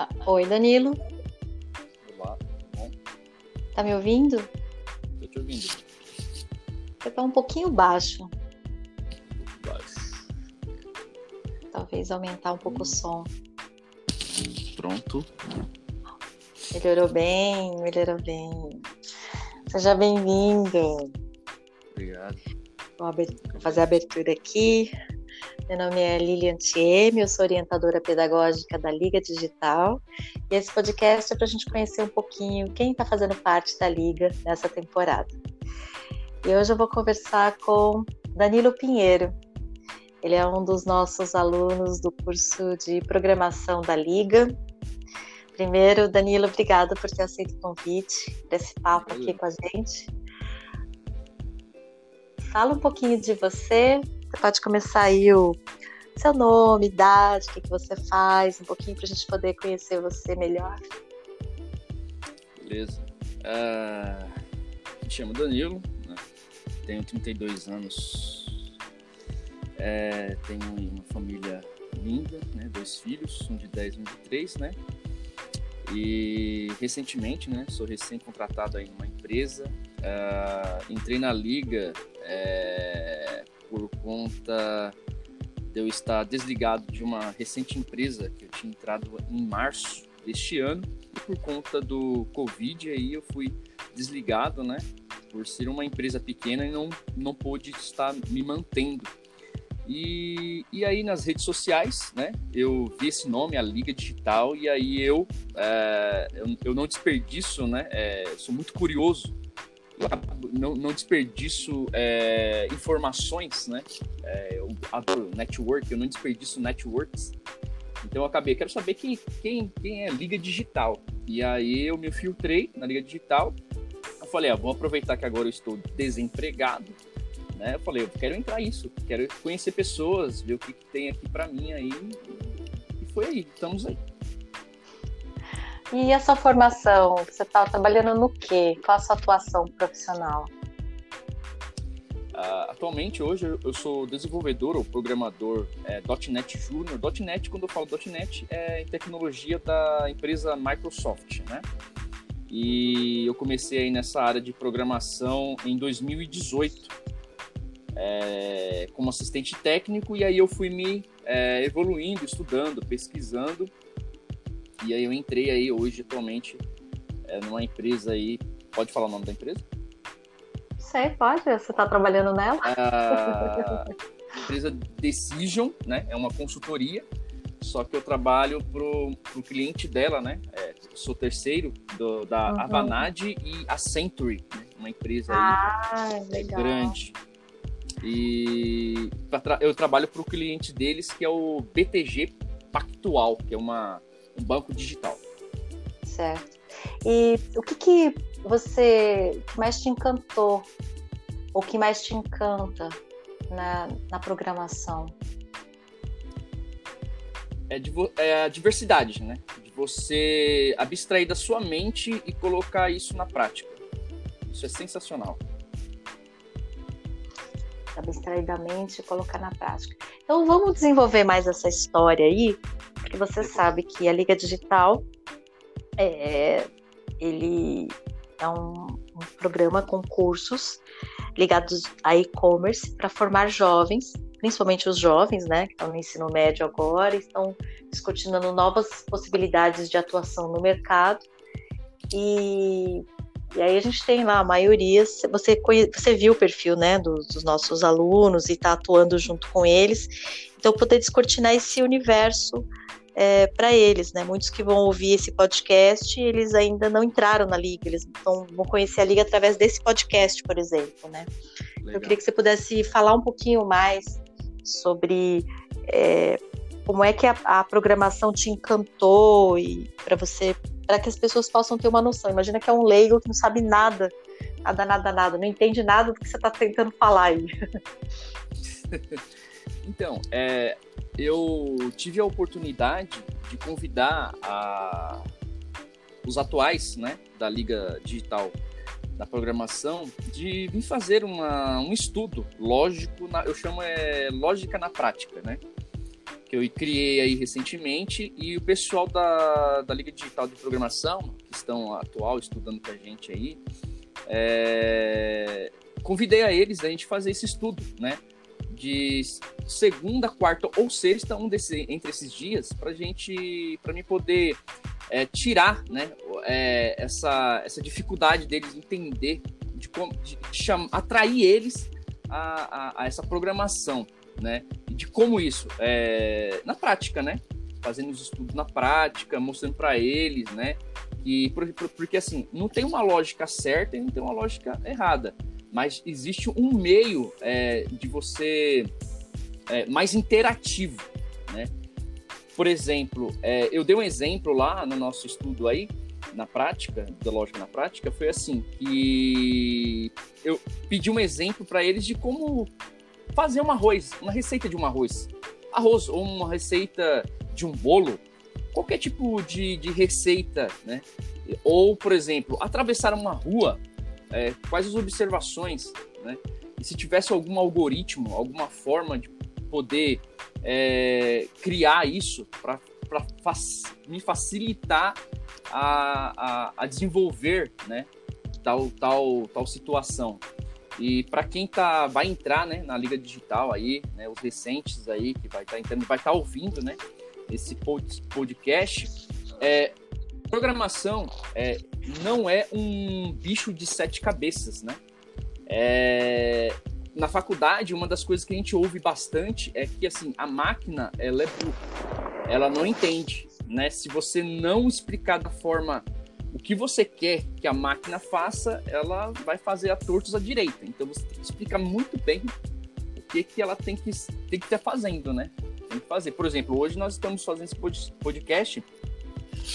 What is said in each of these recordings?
Ah, oi, Danilo. Olá, tudo bom? Tá me ouvindo? Tô te ouvindo. Você tá um pouquinho baixo. Baixo. Talvez aumentar um pouco o som. Pronto. Melhorou bem, melhorou bem. Seja bem-vindo. Obrigado. Vou fazer a abertura aqui. Meu nome é Lilian Thieme, eu sou orientadora pedagógica da Liga Digital. E esse podcast é para a gente conhecer um pouquinho quem está fazendo parte da Liga nessa temporada. E hoje eu vou conversar com Danilo Pinheiro. Ele é um dos nossos alunos do curso de programação da Liga. Primeiro, Danilo, obrigada por ter aceito o convite para esse papo aqui com a gente. Fala um pouquinho de você. Você pode começar aí o seu nome, idade, o que, que você faz, um pouquinho para a gente poder conhecer você melhor. Beleza. Ah, me chamo Danilo, né? tenho 32 anos. É, tenho uma família linda, né? dois filhos, um de 10 e um de 3, né? E recentemente, né? Sou recém-contratado aí numa empresa. Ah, entrei na liga é, por conta de eu estar desligado de uma recente empresa que eu tinha entrado em março deste ano e por conta do Covid aí eu fui desligado, né? Por ser uma empresa pequena e não, não pôde estar me mantendo. E, e aí nas redes sociais, né? Eu vi esse nome, a Liga Digital, e aí eu, é, eu, eu não desperdiço, né? É, sou muito curioso não, não desperdiço é, informações, né? É, eu adoro network, eu não desperdiço networks. Então eu acabei, quero saber quem, quem, quem é Liga Digital. E aí eu me filtrei na Liga Digital. Eu falei, ah, aproveitar que agora eu estou desempregado. Né? Eu falei, eu quero entrar nisso, quero conhecer pessoas, ver o que, que tem aqui para mim aí. E foi aí, estamos aí. E a sua formação? Você está trabalhando no quê? Qual a sua atuação profissional? Uh, atualmente, hoje, eu sou desenvolvedor ou programador é, .NET Junior. .NET, quando eu falo .NET, é tecnologia da empresa Microsoft, né? E eu comecei aí nessa área de programação em 2018, é, como assistente técnico, e aí eu fui me é, evoluindo, estudando, pesquisando, e aí eu entrei aí hoje, atualmente, é, numa empresa aí, pode falar o nome da empresa? Sei, pode. Você está trabalhando nela? A empresa Decision, né? É uma consultoria, só que eu trabalho pro, pro cliente dela, né? É, sou terceiro do, da uhum. Avanade e a Century, né? uma empresa ah, aí grande. E eu trabalho para o cliente deles, que é o BTG Pactual, que é uma, um banco digital. Certo. E o que, que você mais te encantou? O que mais te encanta na, na programação? É, é a diversidade, né? De você abstrair da sua mente e colocar isso na prática. Isso é sensacional. Abstrair da mente e colocar na prática. Então vamos desenvolver mais essa história aí, você sabe que a Liga Digital é, ele é um, um programa com cursos ligados a e-commerce para formar jovens, principalmente os jovens, né, que estão no ensino médio agora, estão discutindo novas possibilidades de atuação no mercado. E, e aí a gente tem lá a maioria, você, você viu o perfil, né, dos, dos nossos alunos e está atuando junto com eles, então poder descortinar esse universo é, para eles, né? Muitos que vão ouvir esse podcast, eles ainda não entraram na liga, eles vão, vão conhecer a liga através desse podcast, por exemplo, né? Legal. Eu queria que você pudesse falar um pouquinho mais sobre é, como é que a, a, programação te encantou e para você, para que as pessoas possam ter uma noção. Imagina que é um leigo que não sabe nada, nada, nada, nada, não entende nada do que você está tentando falar aí. Então, é, eu tive a oportunidade de convidar a, os atuais né, da Liga Digital da Programação de vir fazer uma, um estudo lógico, na, eu chamo é lógica na prática, né? que eu criei aí recentemente, e o pessoal da, da Liga Digital de Programação, que estão atual estudando com a gente aí, é, convidei a eles a gente fazer esse estudo, né? De segunda, quarta ou sexta, um desse, entre esses dias, para gente, para mim poder é, tirar, né? É, essa, essa dificuldade deles entender, de, de, de atrair eles a, a, a, essa programação, né? E de como isso, é, na prática, né? Fazendo os estudos na prática, mostrando para eles, né? E, porque assim, não tem uma lógica certa e não tem uma lógica errada mas existe um meio é, de você é, mais interativo, né? Por exemplo, é, eu dei um exemplo lá no nosso estudo aí, na prática, da lógica na prática, foi assim, que eu pedi um exemplo para eles de como fazer um arroz, uma receita de um arroz. Arroz ou uma receita de um bolo, qualquer tipo de, de receita, né? Ou, por exemplo, atravessar uma rua é, quais as observações, né? E se tivesse algum algoritmo, alguma forma de poder é, criar isso para fac me facilitar a, a, a, desenvolver, né? Tal, tal, tal situação. E para quem tá, vai entrar né, na Liga Digital aí, né, os recentes aí, que vai estar tá entrando, vai estar tá ouvindo né, esse podcast, é, programação é, não é um bicho de sete cabeças, né? É, na faculdade, uma das coisas que a gente ouve bastante é que assim a máquina ela é burra, ela não entende, né? Se você não explicar da forma o que você quer que a máquina faça, ela vai fazer a tortos à direita. Então você tem que explicar muito bem o que, que ela tem que tem que estar fazendo, né? Tem que fazer. Por exemplo, hoje nós estamos fazendo esse podcast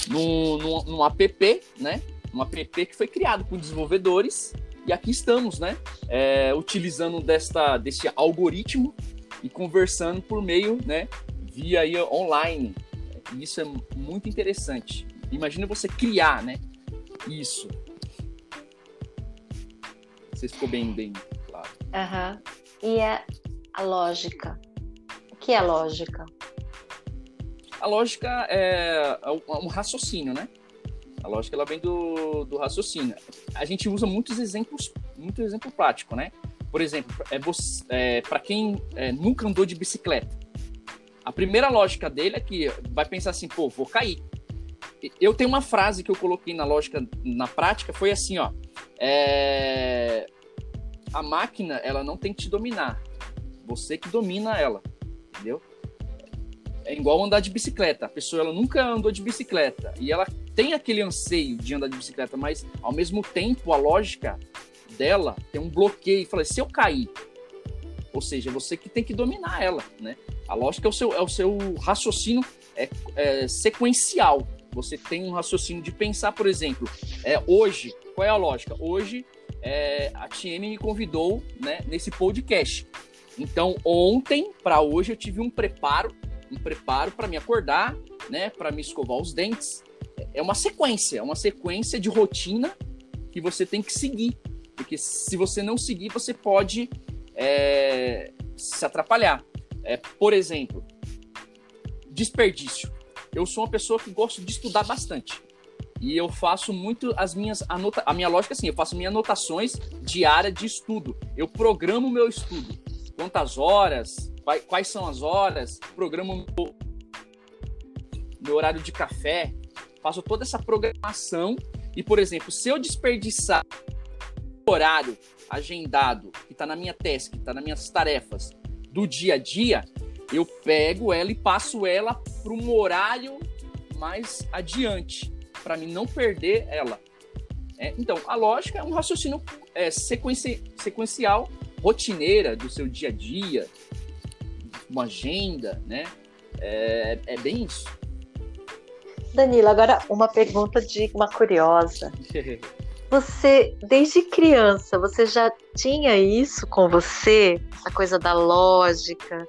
num, app, né? Um app que foi criado por desenvolvedores e aqui estamos, né? É, utilizando desta, desse algoritmo e conversando por meio, né? Via aí online. Isso é muito interessante. Imagina você criar, né? Isso. Você ficou bem, bem claro. Uhum. E a, a lógica? O que é lógica? A lógica é, é um raciocínio, né? A lógica ela vem do, do raciocínio. A gente usa muitos exemplos, muito exemplo prático, né? Por exemplo, é, é para quem é, nunca andou de bicicleta, a primeira lógica dele é que vai pensar assim, pô, vou cair. Eu tenho uma frase que eu coloquei na lógica, na prática, foi assim, ó. É... A máquina, ela não tem que te dominar. Você que domina ela, entendeu? É igual andar de bicicleta. A pessoa ela nunca andou de bicicleta e ela tem aquele anseio de andar de bicicleta, mas ao mesmo tempo a lógica dela tem um bloqueio. Fala, se eu cair, ou seja, você que tem que dominar ela, né? A lógica é o seu, é o seu raciocínio é, é sequencial. Você tem um raciocínio de pensar, por exemplo, é, hoje, qual é a lógica? Hoje é, a TM me convidou né, nesse podcast. Então, ontem para hoje eu tive um preparo um preparo para me acordar, né, para me escovar os dentes. É uma sequência, é uma sequência de rotina que você tem que seguir, porque se você não seguir, você pode é, se atrapalhar. É, por exemplo, desperdício. Eu sou uma pessoa que gosto de estudar bastante. E eu faço muito as minhas anotações. A minha lógica é assim, eu faço minhas anotações diárias de estudo. Eu programo o meu estudo. Quantas horas, quais são as horas, programo meu, meu horário de café, faço toda essa programação. E, por exemplo, se eu desperdiçar o horário agendado que está na minha task, que está nas minhas tarefas do dia a dia, eu pego ela e passo ela para um horário mais adiante, para mim não perder ela. É, então, a lógica é um raciocínio é, sequenci sequencial, rotineira do seu dia a dia, uma agenda, né? É, é bem isso. Danilo, agora uma pergunta de uma curiosa. Você, desde criança, você já tinha isso com você? Essa coisa da lógica,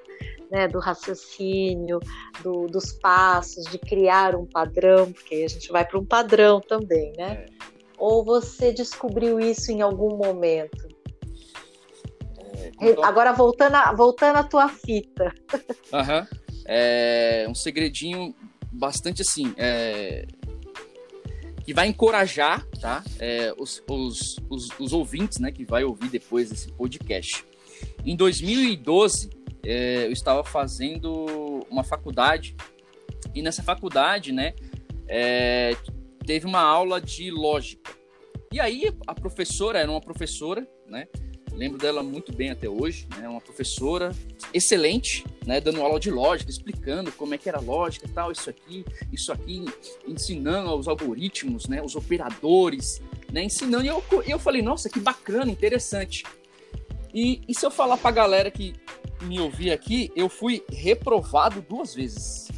né, do raciocínio, do, dos passos, de criar um padrão, porque a gente vai para um padrão também, né? É. Ou você descobriu isso em algum momento? Agora voltando a, voltando à tua fita. Uhum. é, um segredinho bastante assim, é, que vai encorajar tá? É, os, os, os, os, ouvintes né, que vai ouvir depois desse podcast. Em 2012, é, eu estava fazendo uma faculdade e nessa faculdade né, é, teve uma aula de lógica. E aí a professora era uma professora, né? Lembro dela muito bem até hoje, né? Uma professora excelente, né? Dando aula de lógica, explicando como é que era a lógica, tal, isso aqui, isso aqui, ensinando os algoritmos, né? Os operadores, né? Ensinando. E eu, eu falei, nossa, que bacana, interessante. E, e se eu falar pra galera que me ouvir aqui, eu fui reprovado duas vezes.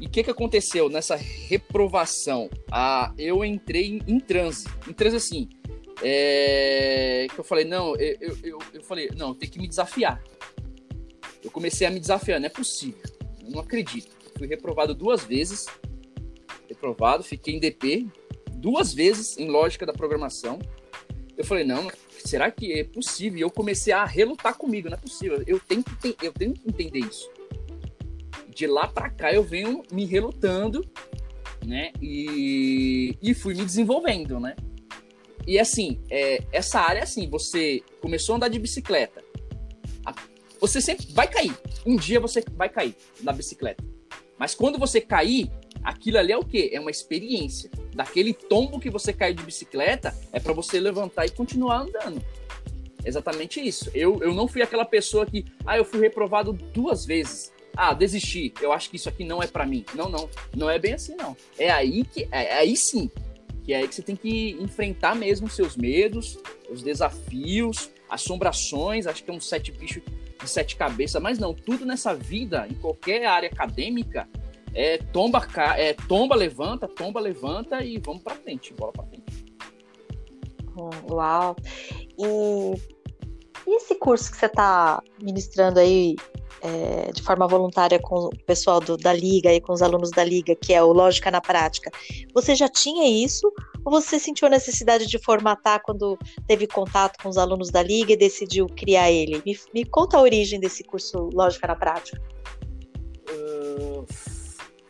E o que, que aconteceu nessa reprovação? Ah, eu entrei em, em transe. Em transe assim, é, que eu falei, não, eu, eu, eu, falei, não, tem que me desafiar. Eu comecei a me desafiar, não é possível. Eu não acredito. Fui reprovado duas vezes. Reprovado, fiquei em DP duas vezes em lógica da programação. Eu falei, não, será que é possível? E eu comecei a relutar comigo, não é possível. Eu tenho que, eu tenho que entender isso. De lá para cá eu venho me relutando, né? E, e fui me desenvolvendo, né? E assim, é, essa área, assim, você começou a andar de bicicleta, você sempre vai cair. Um dia você vai cair na bicicleta. Mas quando você cair, aquilo ali é o quê? É uma experiência. Daquele tombo que você caiu de bicicleta, é para você levantar e continuar andando. Exatamente isso. Eu, eu não fui aquela pessoa que, ah, eu fui reprovado duas vezes. Ah, desisti. Eu acho que isso aqui não é para mim. Não, não. Não é bem assim, não. É aí que, é, é aí sim, que é aí que você tem que enfrentar mesmo os seus medos, os desafios, assombrações, acho que é um sete bichos de sete cabeças, mas não, tudo nessa vida, em qualquer área acadêmica, é tomba, é tomba, levanta, tomba, levanta e vamos para frente, bola para frente. Uau! E, e esse curso que você está ministrando aí é, de forma voluntária com o pessoal do, da Liga e com os alunos da Liga, que é o Lógica na Prática, você já tinha isso? Ou você sentiu a necessidade de formatar quando teve contato com os alunos da Liga e decidiu criar ele? Me, me conta a origem desse curso Lógica na Prática. Uh,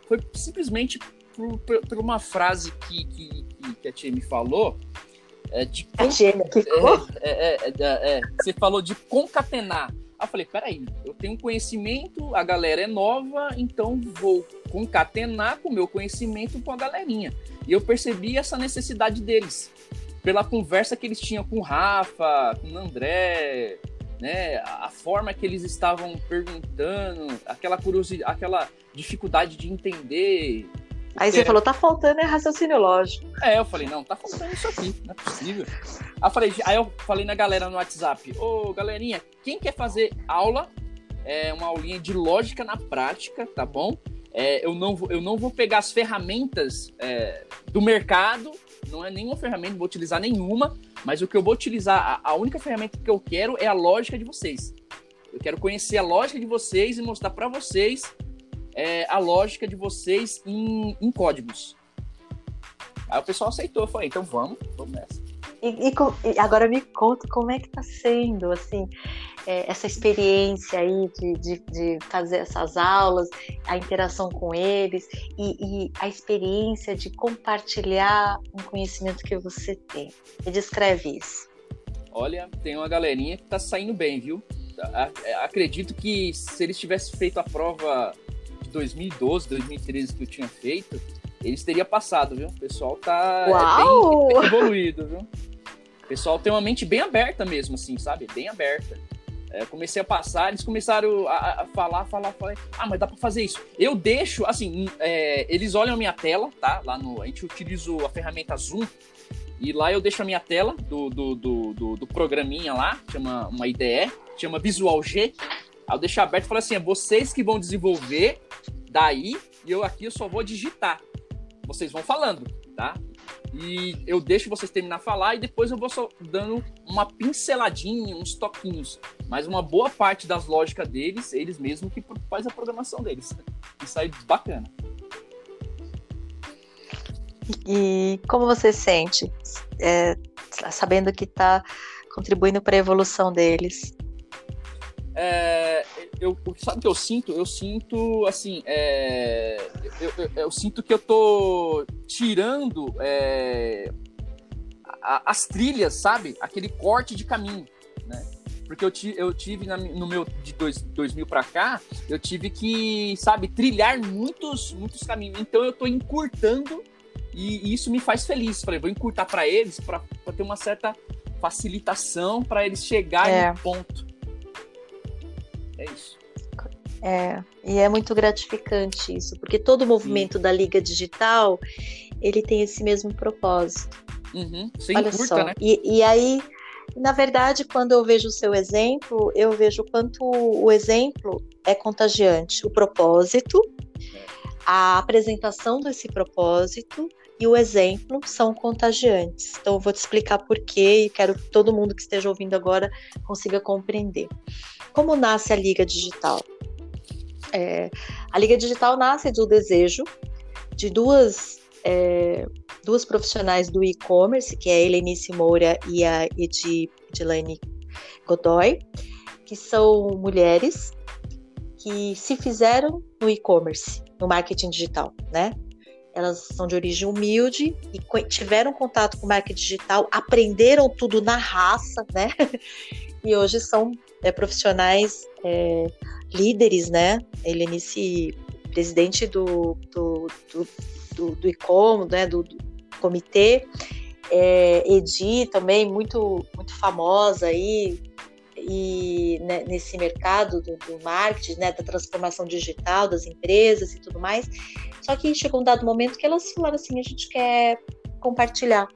foi simplesmente por, por, uma frase que, que, que a tia me falou. É de, a tia me é, é, é, é, Você falou de concatenar Aí eu falei, peraí, eu tenho conhecimento, a galera é nova, então vou concatenar com o meu conhecimento com a galerinha. E eu percebi essa necessidade deles. Pela conversa que eles tinham com o Rafa, com o André, né? A forma que eles estavam perguntando, aquela curiosidade, aquela dificuldade de entender Aí você falou, tá faltando é raciocínio lógico. É, eu falei, não, tá faltando isso aqui, não é possível. Aí eu falei, aí eu falei na galera no WhatsApp, ô galerinha, quem quer fazer aula, é uma aulinha de lógica na prática, tá bom? É, eu, não, eu não vou pegar as ferramentas é, do mercado, não é nenhuma ferramenta, não vou utilizar nenhuma, mas o que eu vou utilizar, a, a única ferramenta que eu quero é a lógica de vocês. Eu quero conhecer a lógica de vocês e mostrar para vocês é, a lógica de vocês em, em, códigos. Aí o pessoal aceitou, foi então vamos, vamos nessa. E, e, e, agora me conta como é que está sendo, assim, é, essa experiência aí de, de, de, fazer essas aulas, a interação com eles e, e, a experiência de compartilhar um conhecimento que você tem. Me descreve isso. Olha, tem uma galerinha que está saindo bem, viu? Acredito que se eles tivessem feito a prova 2012, 2013 que eu tinha feito, eles teriam passado, viu? O pessoal tá é bem evoluído, viu? O pessoal tem uma mente bem aberta mesmo, assim, sabe? Bem aberta. É, comecei a passar, eles começaram a, a, falar, falar, falar. Ah, mas dá pra fazer isso. Eu deixo, assim, é, eles olham a minha tela, tá? Lá no. A gente utiliza a ferramenta Zoom. E lá eu deixo a minha tela do, do, do, do, do programinha lá, chama uma IDE, chama Visual G. Aí eu deixo aberto e falo assim: é vocês que vão desenvolver daí, eu aqui eu só vou digitar. Vocês vão falando, tá? E eu deixo vocês terminar de falar e depois eu vou só dando uma pinceladinha, uns toquinhos. Mas uma boa parte das lógicas deles, eles mesmos que faz a programação deles. E sai bacana. E como você sente, é, sabendo que está contribuindo para a evolução deles? É, eu, sabe o que eu sinto? Eu sinto, assim, é, eu, eu, eu, sinto que eu tô tirando é, a, as trilhas, sabe? Aquele corte de caminho, né? Porque eu, ti, eu tive na, no meu de dois, 2000 para cá, eu tive que, sabe, trilhar muitos, muitos caminhos. Então eu tô encurtando e, e isso me faz feliz. Falei, vou encurtar para eles para ter uma certa facilitação para eles chegarem é. no ponto. É isso. É, e é muito gratificante isso, porque todo o movimento Sim. da Liga Digital, ele tem esse mesmo propósito. Uhum. Você Olha encurta, só. Né? E, e aí, na verdade, quando eu vejo o seu exemplo, eu vejo quanto o exemplo é contagiante. O propósito, a apresentação desse propósito e o exemplo são contagiantes. Então, eu vou te explicar por quê e quero que todo mundo que esteja ouvindo agora consiga compreender. Como nasce a Liga Digital? É, a Liga Digital nasce do desejo de duas, é, duas profissionais do e-commerce, que é a Helenice Moura e a Edilane Godoy, que são mulheres que se fizeram no e-commerce, no marketing digital, né? elas são de origem humilde e tiveram contato com marketing digital, aprenderam tudo na raça, né? E hoje são é, profissionais é, líderes, né? Helenice, presidente do, do, do, do, do ICOM, né? do, do comitê, é, Edi também, muito, muito famosa aí, e né, nesse mercado do, do, marketing, né, da transformação digital das empresas e tudo mais. Só que chegou um dado momento que elas falaram assim: a gente quer compartilhar,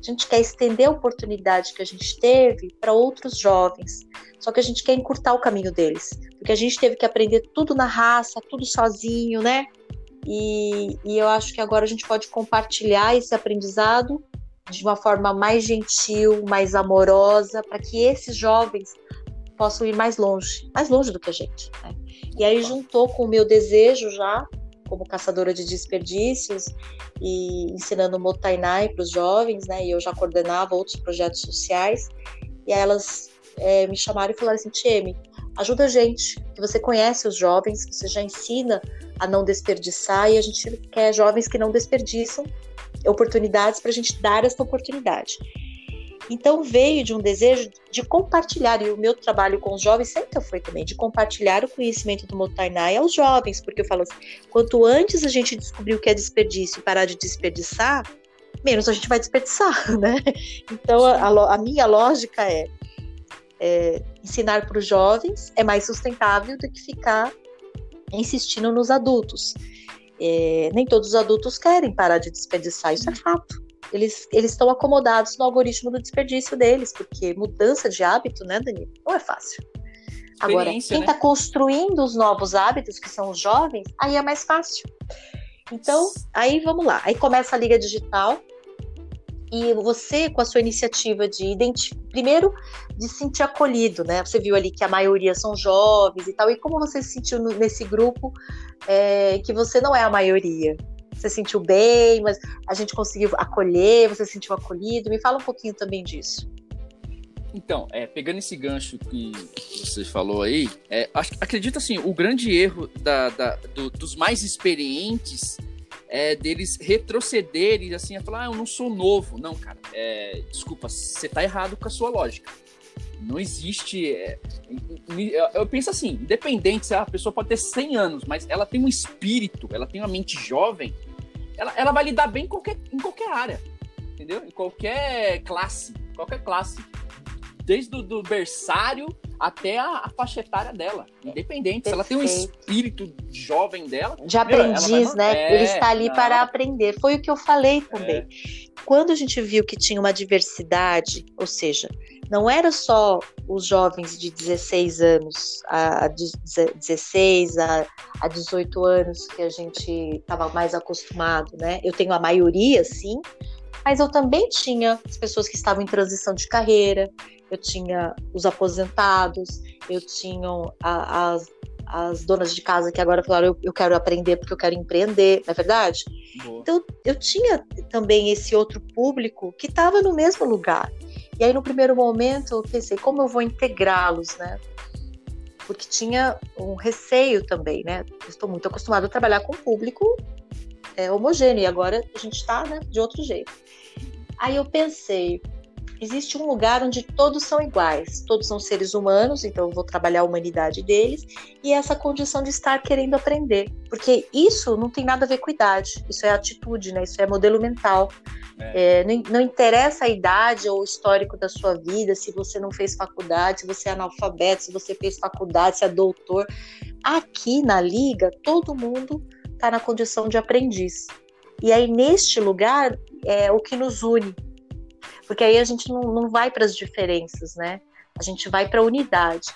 a gente quer estender a oportunidade que a gente teve para outros jovens. Só que a gente quer encurtar o caminho deles, porque a gente teve que aprender tudo na raça, tudo sozinho, né? E, e eu acho que agora a gente pode compartilhar esse aprendizado de uma forma mais gentil, mais amorosa, para que esses jovens possam ir mais longe, mais longe do que a gente. Né? E aí juntou com o meu desejo já, como caçadora de desperdícios e ensinando Motainai para os jovens, né? E eu já coordenava outros projetos sociais. E aí elas é, me chamaram e falaram assim, Tieme, ajuda a gente, que você conhece os jovens, você já ensina a não desperdiçar e a gente quer jovens que não desperdiçam oportunidades para a gente dar essa oportunidade. Então veio de um desejo de compartilhar, e o meu trabalho com os jovens sempre foi também, de compartilhar o conhecimento do Motainai aos jovens, porque eu falo assim, quanto antes a gente descobrir o que é desperdício e parar de desperdiçar, menos a gente vai desperdiçar, né? Então a, a minha lógica é, é ensinar para os jovens é mais sustentável do que ficar insistindo nos adultos. É, nem todos os adultos querem parar de desperdiçar, isso é fato. Eles, estão acomodados no algoritmo do desperdício deles, porque mudança de hábito, né, Danilo, não é fácil. Agora, quem está né? construindo os novos hábitos, que são os jovens, aí é mais fácil. Então, aí vamos lá. Aí começa a Liga Digital, e você, com a sua iniciativa de identificar, primeiro, de se sentir acolhido, né? Você viu ali que a maioria são jovens e tal, e como você se sentiu nesse grupo é, que você não é a maioria? Você se sentiu bem, mas a gente conseguiu acolher, você se sentiu acolhido? Me fala um pouquinho também disso. Então, é, pegando esse gancho que você falou aí, é, acredito assim, o grande erro da, da, do, dos mais experientes é, deles retrocederem assim, a falar, ah, eu não sou novo. Não, cara, é, desculpa, você tá errado com a sua lógica. Não existe. É, eu penso assim, independente, a pessoa pode ter 100 anos, mas ela tem um espírito, ela tem uma mente jovem, ela, ela vai lidar bem em qualquer, em qualquer área, entendeu? Em qualquer classe, qualquer classe. Desde o do berçário até a, a faixa etária dela, independente. Se ela tem um espírito jovem dela. De aprendiz, né? É, Ele está ali não. para aprender. Foi o que eu falei também. É. Quando a gente viu que tinha uma diversidade, ou seja, não era só os jovens de 16 anos a 16 a, a 18 anos que a gente estava mais acostumado, né? Eu tenho a maioria, sim, mas eu também tinha as pessoas que estavam em transição de carreira, eu tinha os aposentados, eu tinha a, as, as donas de casa que agora falaram: eu, eu quero aprender porque eu quero empreender, não é verdade? Boa. Então, eu tinha também esse outro público que estava no mesmo lugar. E aí, no primeiro momento, eu pensei: como eu vou integrá-los, né? porque tinha um receio também, né? estou muito acostumado a trabalhar com público é, homogêneo e agora a gente está né, de outro jeito. Aí eu pensei, existe um lugar onde todos são iguais, todos são seres humanos, então eu vou trabalhar a humanidade deles e essa condição de estar querendo aprender, porque isso não tem nada a ver com idade, isso é atitude, né? Isso é modelo mental. É. É, não, não, interessa a idade ou o histórico da sua vida, se você não fez faculdade, se você é analfabeto, se você fez faculdade, se é doutor. Aqui na liga, todo mundo está na condição de aprendiz. E aí, neste lugar, é o que nos une porque aí a gente não, não vai para as diferenças, né? A gente vai para a unidade.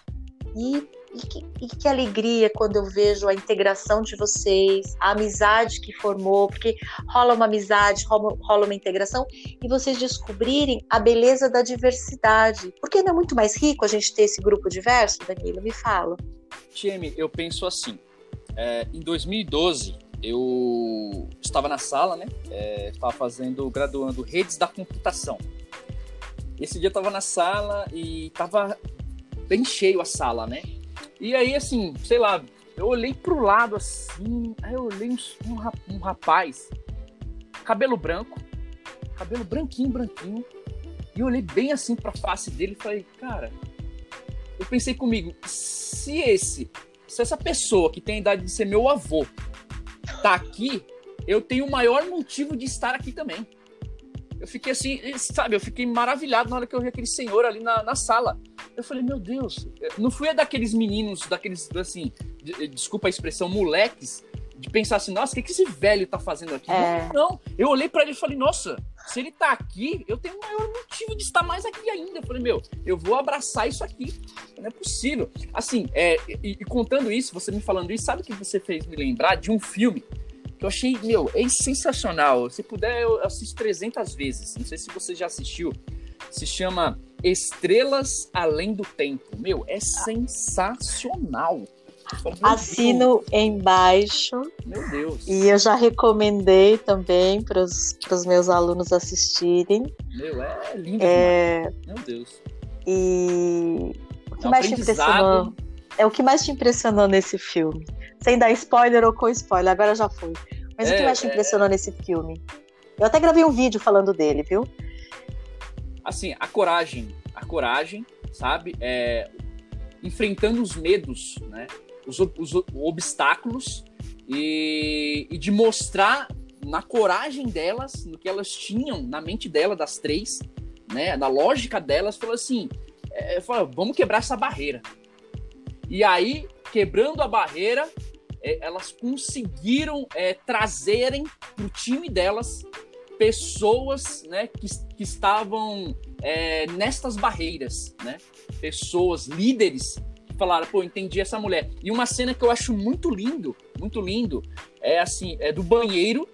E, e, que, e, que, alegria quando eu vejo a integração de vocês, a amizade que formou, porque rola uma amizade, rola, rola uma integração, e vocês descobrirem a beleza da diversidade. Porque não é muito mais rico a gente ter esse grupo diverso, Danilo? Me fala. Tieme, eu penso assim. É, em 2012, eu estava na sala, né? É, estava fazendo, graduando redes da computação. Esse dia eu tava na sala e tava bem cheio a sala, né? E aí, assim, sei lá, eu olhei pro lado assim, aí eu olhei um, um rapaz, cabelo branco, cabelo branquinho, branquinho, e eu olhei bem assim pra face dele e falei, cara, eu pensei comigo, se esse, se essa pessoa que tem a idade de ser meu avô tá aqui, eu tenho o maior motivo de estar aqui também eu fiquei assim, sabe, eu fiquei maravilhado na hora que eu vi aquele senhor ali na, na sala. Eu falei, meu Deus, não fui daqueles meninos, daqueles, assim, de, desculpa a expressão, moleques, de pensar assim, nossa, o que, que esse velho tá fazendo aqui? É. Não, não, eu olhei para ele e falei, nossa, se ele tá aqui, eu tenho um maior motivo de estar mais aqui ainda. Eu falei, meu, eu vou abraçar isso aqui. Não é possível. Assim, é, e, e contando isso, você me falando isso, sabe o que você fez me lembrar de um filme eu achei, meu, é sensacional. Se puder, eu assisto 300 vezes. Não sei se você já assistiu. Se chama Estrelas Além do Tempo. Meu, é sensacional. Assino embaixo. Meu Deus. E eu já recomendei também para os meus alunos assistirem. Meu, é lindo é... Meu Deus. E o que é um mais te impressionou? É o que mais te impressionou nesse filme? Sem dar spoiler ou com spoiler, agora já foi. Mas é, o que mais te é, impressionou é... nesse filme? Eu até gravei um vídeo falando dele, viu? Assim, a coragem. A coragem, sabe? É, enfrentando os medos, né? Os, os obstáculos e, e, de mostrar na coragem delas, no que elas tinham na mente dela, das três, né? Na lógica delas, falou assim: é, falou, vamos quebrar essa barreira. E aí, quebrando a barreira, é, elas conseguiram é, trazerem para o time delas pessoas né, que, que estavam é, nestas barreiras, né? Pessoas, líderes que falaram, pô, entendi essa mulher. E uma cena que eu acho muito lindo, muito lindo, é assim, é do banheiro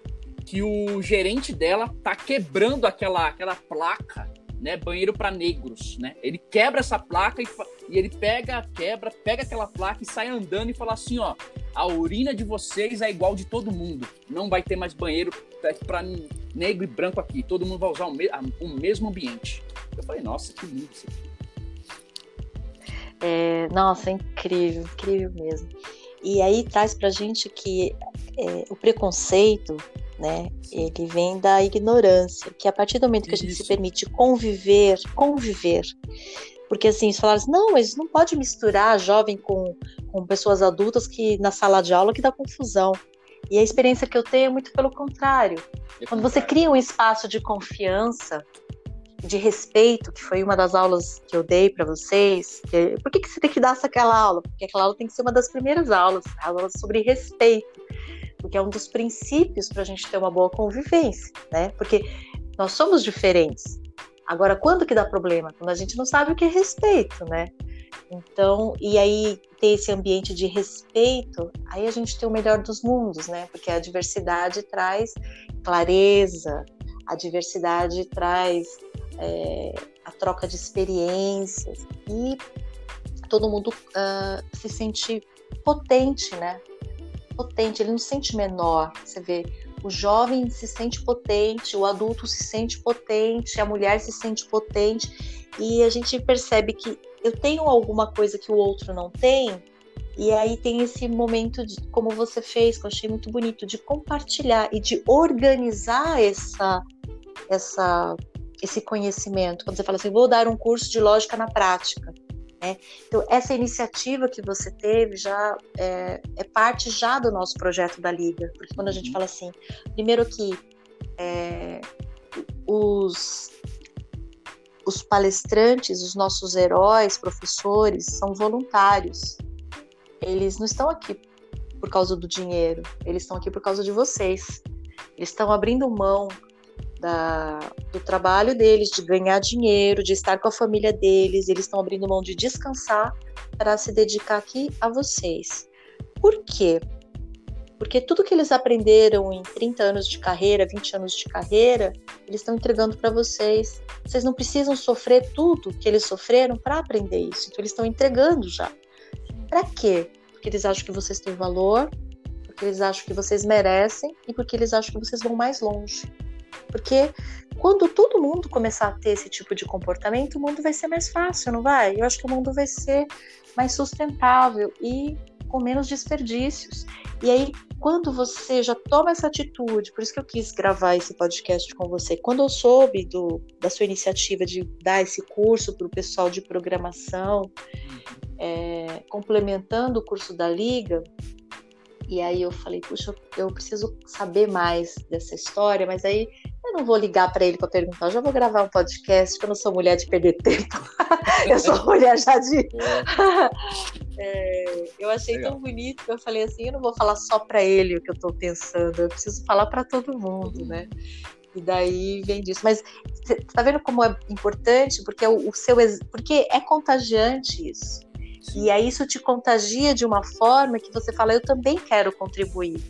que o gerente dela tá quebrando aquela, aquela placa né, banheiro para negros, né? Ele quebra essa placa e, e, ele pega, quebra, pega aquela placa e sai andando e fala assim, ó, a urina de vocês é igual de todo mundo. Não vai ter mais banheiro para negro e branco aqui. Todo mundo vai usar o, me o mesmo ambiente. Eu falei, nossa, que lindo isso. É, nossa, é incrível, incrível mesmo. E aí traz pra gente que é, o preconceito né? Ele vem da ignorância, que a partir do momento que a gente se permite conviver, conviver, porque assim, falaram assim, não, mas não pode misturar jovem com, com pessoas adultas que na sala de aula que dá confusão. E a experiência que eu tenho é muito pelo contrário. É Quando você cria um espaço de confiança, de respeito, que foi uma das aulas que eu dei para vocês. Que, por que, que você tem que dar aquela aula? Porque aquela aula tem que ser uma das primeiras aulas, a aula sobre respeito porque é um dos princípios para a gente ter uma boa convivência, né? Porque nós somos diferentes. Agora, quando que dá problema? Quando a gente não sabe o que é respeito, né? Então, e aí ter esse ambiente de respeito, aí a gente tem o melhor dos mundos, né? Porque a diversidade traz clareza, a diversidade traz é, a troca de experiências e todo mundo uh, se sente potente, né? Potente, ele não se sente menor. Você vê, o jovem se sente potente, o adulto se sente potente, a mulher se sente potente, e a gente percebe que eu tenho alguma coisa que o outro não tem, E aí tem esse momento, de, como você fez, que eu achei muito bonito, de compartilhar e de organizar essa, essa, esse conhecimento. Quando você fala assim, vou dar um curso de lógica na prática. Né? Então, essa iniciativa que você teve já é, é, parte já do nosso projeto da Liga. Porque quando a gente uhum. fala assim, primeiro que é, os, os palestrantes, os nossos heróis, professores, são voluntários. Eles não estão aqui por causa do dinheiro, eles estão aqui por causa de vocês. Eles estão abrindo mão da, do trabalho deles, de ganhar dinheiro, de estar com a família deles, eles estão abrindo mão de descansar para se dedicar aqui a vocês. Por quê? Porque tudo que eles aprenderam em 30 anos de carreira, 20 anos de carreira, eles estão entregando para vocês. Vocês não precisam sofrer tudo que eles sofreram para aprender isso. Então eles estão entregando já. Para quê? Porque eles acham que vocês têm valor, porque eles acham que vocês merecem e porque eles acham que vocês vão mais longe. Porque quando todo mundo começar a ter esse tipo de comportamento, o mundo vai ser mais fácil, não vai? Eu acho que o mundo vai ser mais sustentável e com menos desperdícios. E aí, quando você já toma essa atitude, por isso que eu quis gravar esse podcast com você, quando eu soube do, da sua iniciativa de dar esse curso para o pessoal de programação, é, complementando o curso da Liga, e aí eu falei, puxa, eu preciso saber mais dessa história, mas aí eu não vou ligar para ele para perguntar, eu já vou gravar um podcast, porque eu não sou mulher de perder tempo. eu sou mulher já de. é, eu achei Legal. tão bonito que eu falei assim: eu não vou falar só para ele o que eu estou pensando, eu preciso falar para todo mundo, né? E daí vem disso. Mas você tá vendo como é importante? Porque o, o seu. Porque é contagiante isso. E aí isso te contagia de uma forma que você fala, eu também quero contribuir.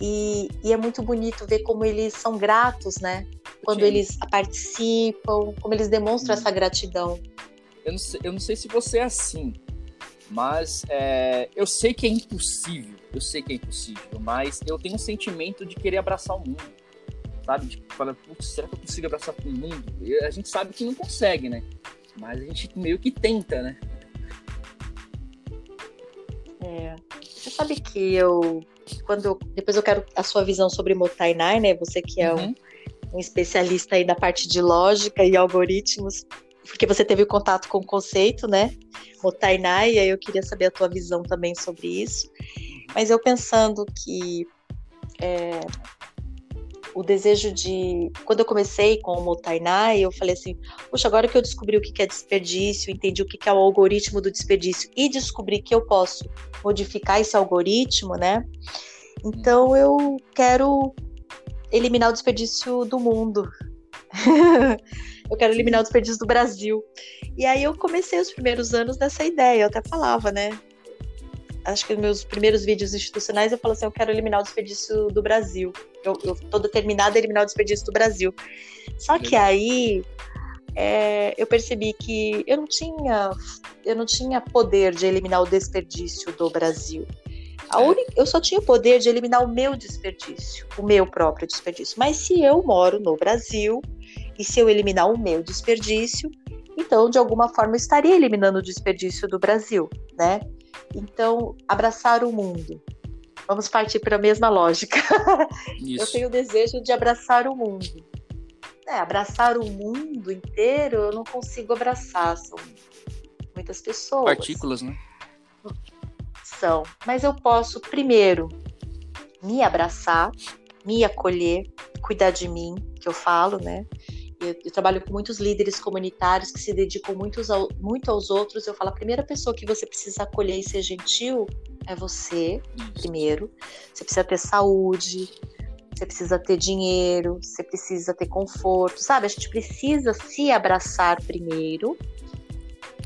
E, e, é muito bonito ver como eles são gratos, né? Quando Sim. eles participam, como eles demonstram Sim. essa gratidão. Eu não, sei, eu não sei se você é assim, mas é, eu sei que é impossível. Eu sei que é impossível, mas eu tenho um sentimento de querer abraçar o mundo, sabe? De falar, putz, será que eu consigo abraçar todo mundo? E a gente sabe que não consegue, né? Mas a gente meio que tenta, né? Você sabe que eu quando eu, depois eu quero a sua visão sobre Motainai, né? Você que é uhum. um, um, especialista aí da parte de lógica e algoritmos, porque você teve contato com o conceito, né? Motainai, e aí eu queria saber a tua visão também sobre isso. Mas eu pensando que é, o desejo de. Quando eu comecei com o eu falei assim: puxa, agora que eu descobri o que é desperdício, entendi o que é o algoritmo do desperdício e descobri que eu posso modificar esse algoritmo, né? Então eu quero eliminar o desperdício do mundo. eu quero eliminar o desperdício do Brasil. E aí eu comecei os primeiros anos nessa ideia, eu até falava, né? acho que nos meus primeiros vídeos institucionais eu falo assim, eu quero eliminar o desperdício do Brasil. Eu, eu tô determinada a eliminar o desperdício do Brasil. Só que aí é, eu percebi que eu não tinha eu não tinha poder de eliminar o desperdício do Brasil. A é. única, eu só tinha o poder de eliminar o meu desperdício, o meu próprio desperdício. Mas se eu moro no Brasil e se eu eliminar o meu desperdício, então de alguma forma eu estaria eliminando o desperdício do Brasil, né? Então, abraçar o mundo. Vamos partir para a mesma lógica. Eu tenho o desejo de abraçar o mundo. É, abraçar o mundo inteiro, eu não consigo abraçar. São muitas pessoas. Partículas, né? São. Mas eu posso, primeiro, me abraçar, me acolher, cuidar de mim, que eu falo, né? eu, eu, trabalho com muitos líderes comunitários que se dedicam muitos ao, muito aos outros. Eu falo, a primeira pessoa que você precisa acolher e ser gentil é você, primeiro. Você precisa ter saúde, você precisa ter dinheiro, você precisa ter conforto, sabe? A gente precisa se abraçar primeiro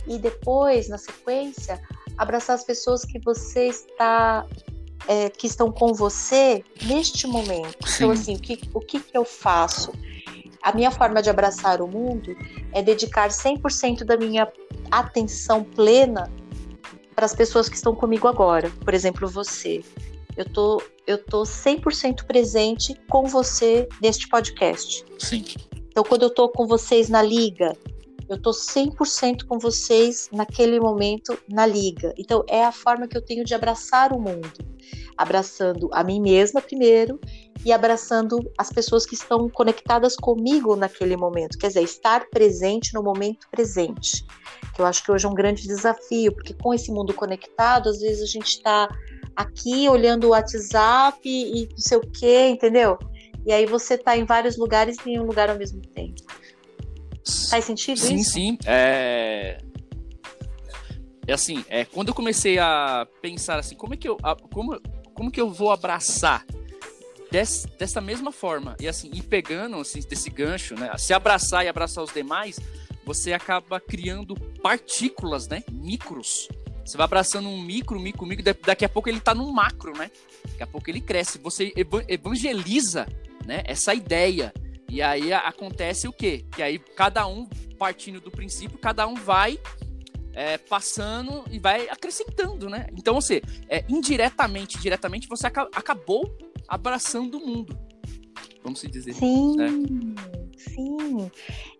e depois, na sequência, abraçar as pessoas que você está é, que estão com você neste momento. Então, Sim. Então, assim, o que, o que, que eu faço? A minha forma de abraçar o mundo é dedicar 100% da minha atenção plena para as pessoas que estão comigo agora. Por exemplo, você. Eu tô, eu tô 100% presente com você neste podcast. Sim. Então, quando eu tô com vocês na liga, eu tô 100% com vocês naquele momento na liga. Então é a forma que eu tenho de abraçar o mundo, abraçando a mim mesma primeiro e abraçando as pessoas que estão conectadas comigo naquele momento, quer dizer, estar presente no momento presente. Que eu acho que hoje é um grande desafio, porque com esse mundo conectado, às vezes a gente está aqui olhando o WhatsApp e não sei o quê, entendeu? E aí você está em vários lugares e em um lugar ao mesmo tempo. Faz sentido sim, isso? Sim, sim. É... é assim, é, quando eu comecei a pensar assim, como é que eu, como, como que eu vou abraçar des, dessa mesma forma e assim, e pegando assim, desse gancho, né, se abraçar e abraçar os demais, você acaba criando partículas, né, micros. Você vai abraçando um micro, micro, micro, daqui a pouco ele está num macro, né? Daqui a pouco ele cresce. Você evangeliza, né, essa ideia e aí acontece o quê? Que aí cada um, partindo do princípio, cada um vai é, passando e vai acrescentando, né? Então, você, é, indiretamente, diretamente, você aca acabou abraçando o mundo. Vamos se dizer. Sim, né? sim.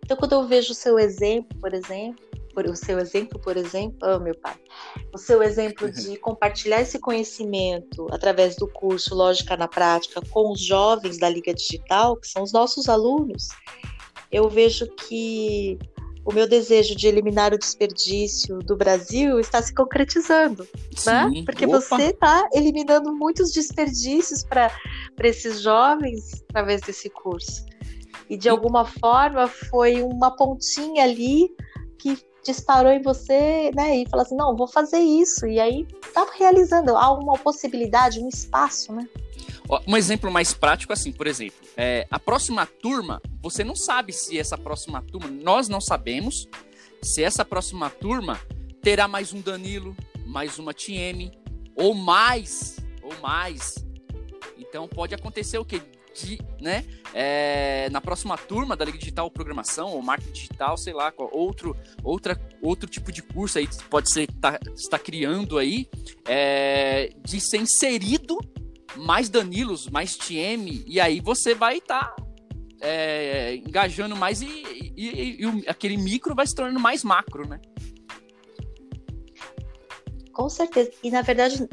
Então, quando eu vejo o seu exemplo, por exemplo, por, o seu exemplo, por exemplo, oh, meu pai, o seu exemplo de compartilhar esse conhecimento através do curso Lógica na Prática com os jovens da Liga Digital, que são os nossos alunos, eu vejo que o meu desejo de eliminar o desperdício do Brasil está se concretizando, né? Sim. né? Porque Opa. você está eliminando muitos desperdícios para esses jovens através desse curso. E de alguma forma foi uma pontinha ali que disparou em você, né? E falou assim, não, vou fazer isso. E aí tá realizando, há uma possibilidade, um espaço, né? Um exemplo mais prático, assim, por exemplo, é, a próxima turma, você não sabe se essa próxima turma, nós não sabemos se essa próxima turma terá mais um Danilo, mais uma TM, ou mais, ou mais. Então pode acontecer o quê? de, né, é, na próxima turma da Liga Digital Programação ou Marketing Digital, sei lá, outro, outra, outro tipo de curso aí pode ser tá, está criando aí, é, de ser inserido mais Danilos, mais TM, e aí você vai estar tá, é, engajando mais e, e, e, e, aquele micro vai se tornando mais macro, né? Com certeza. E na verdade,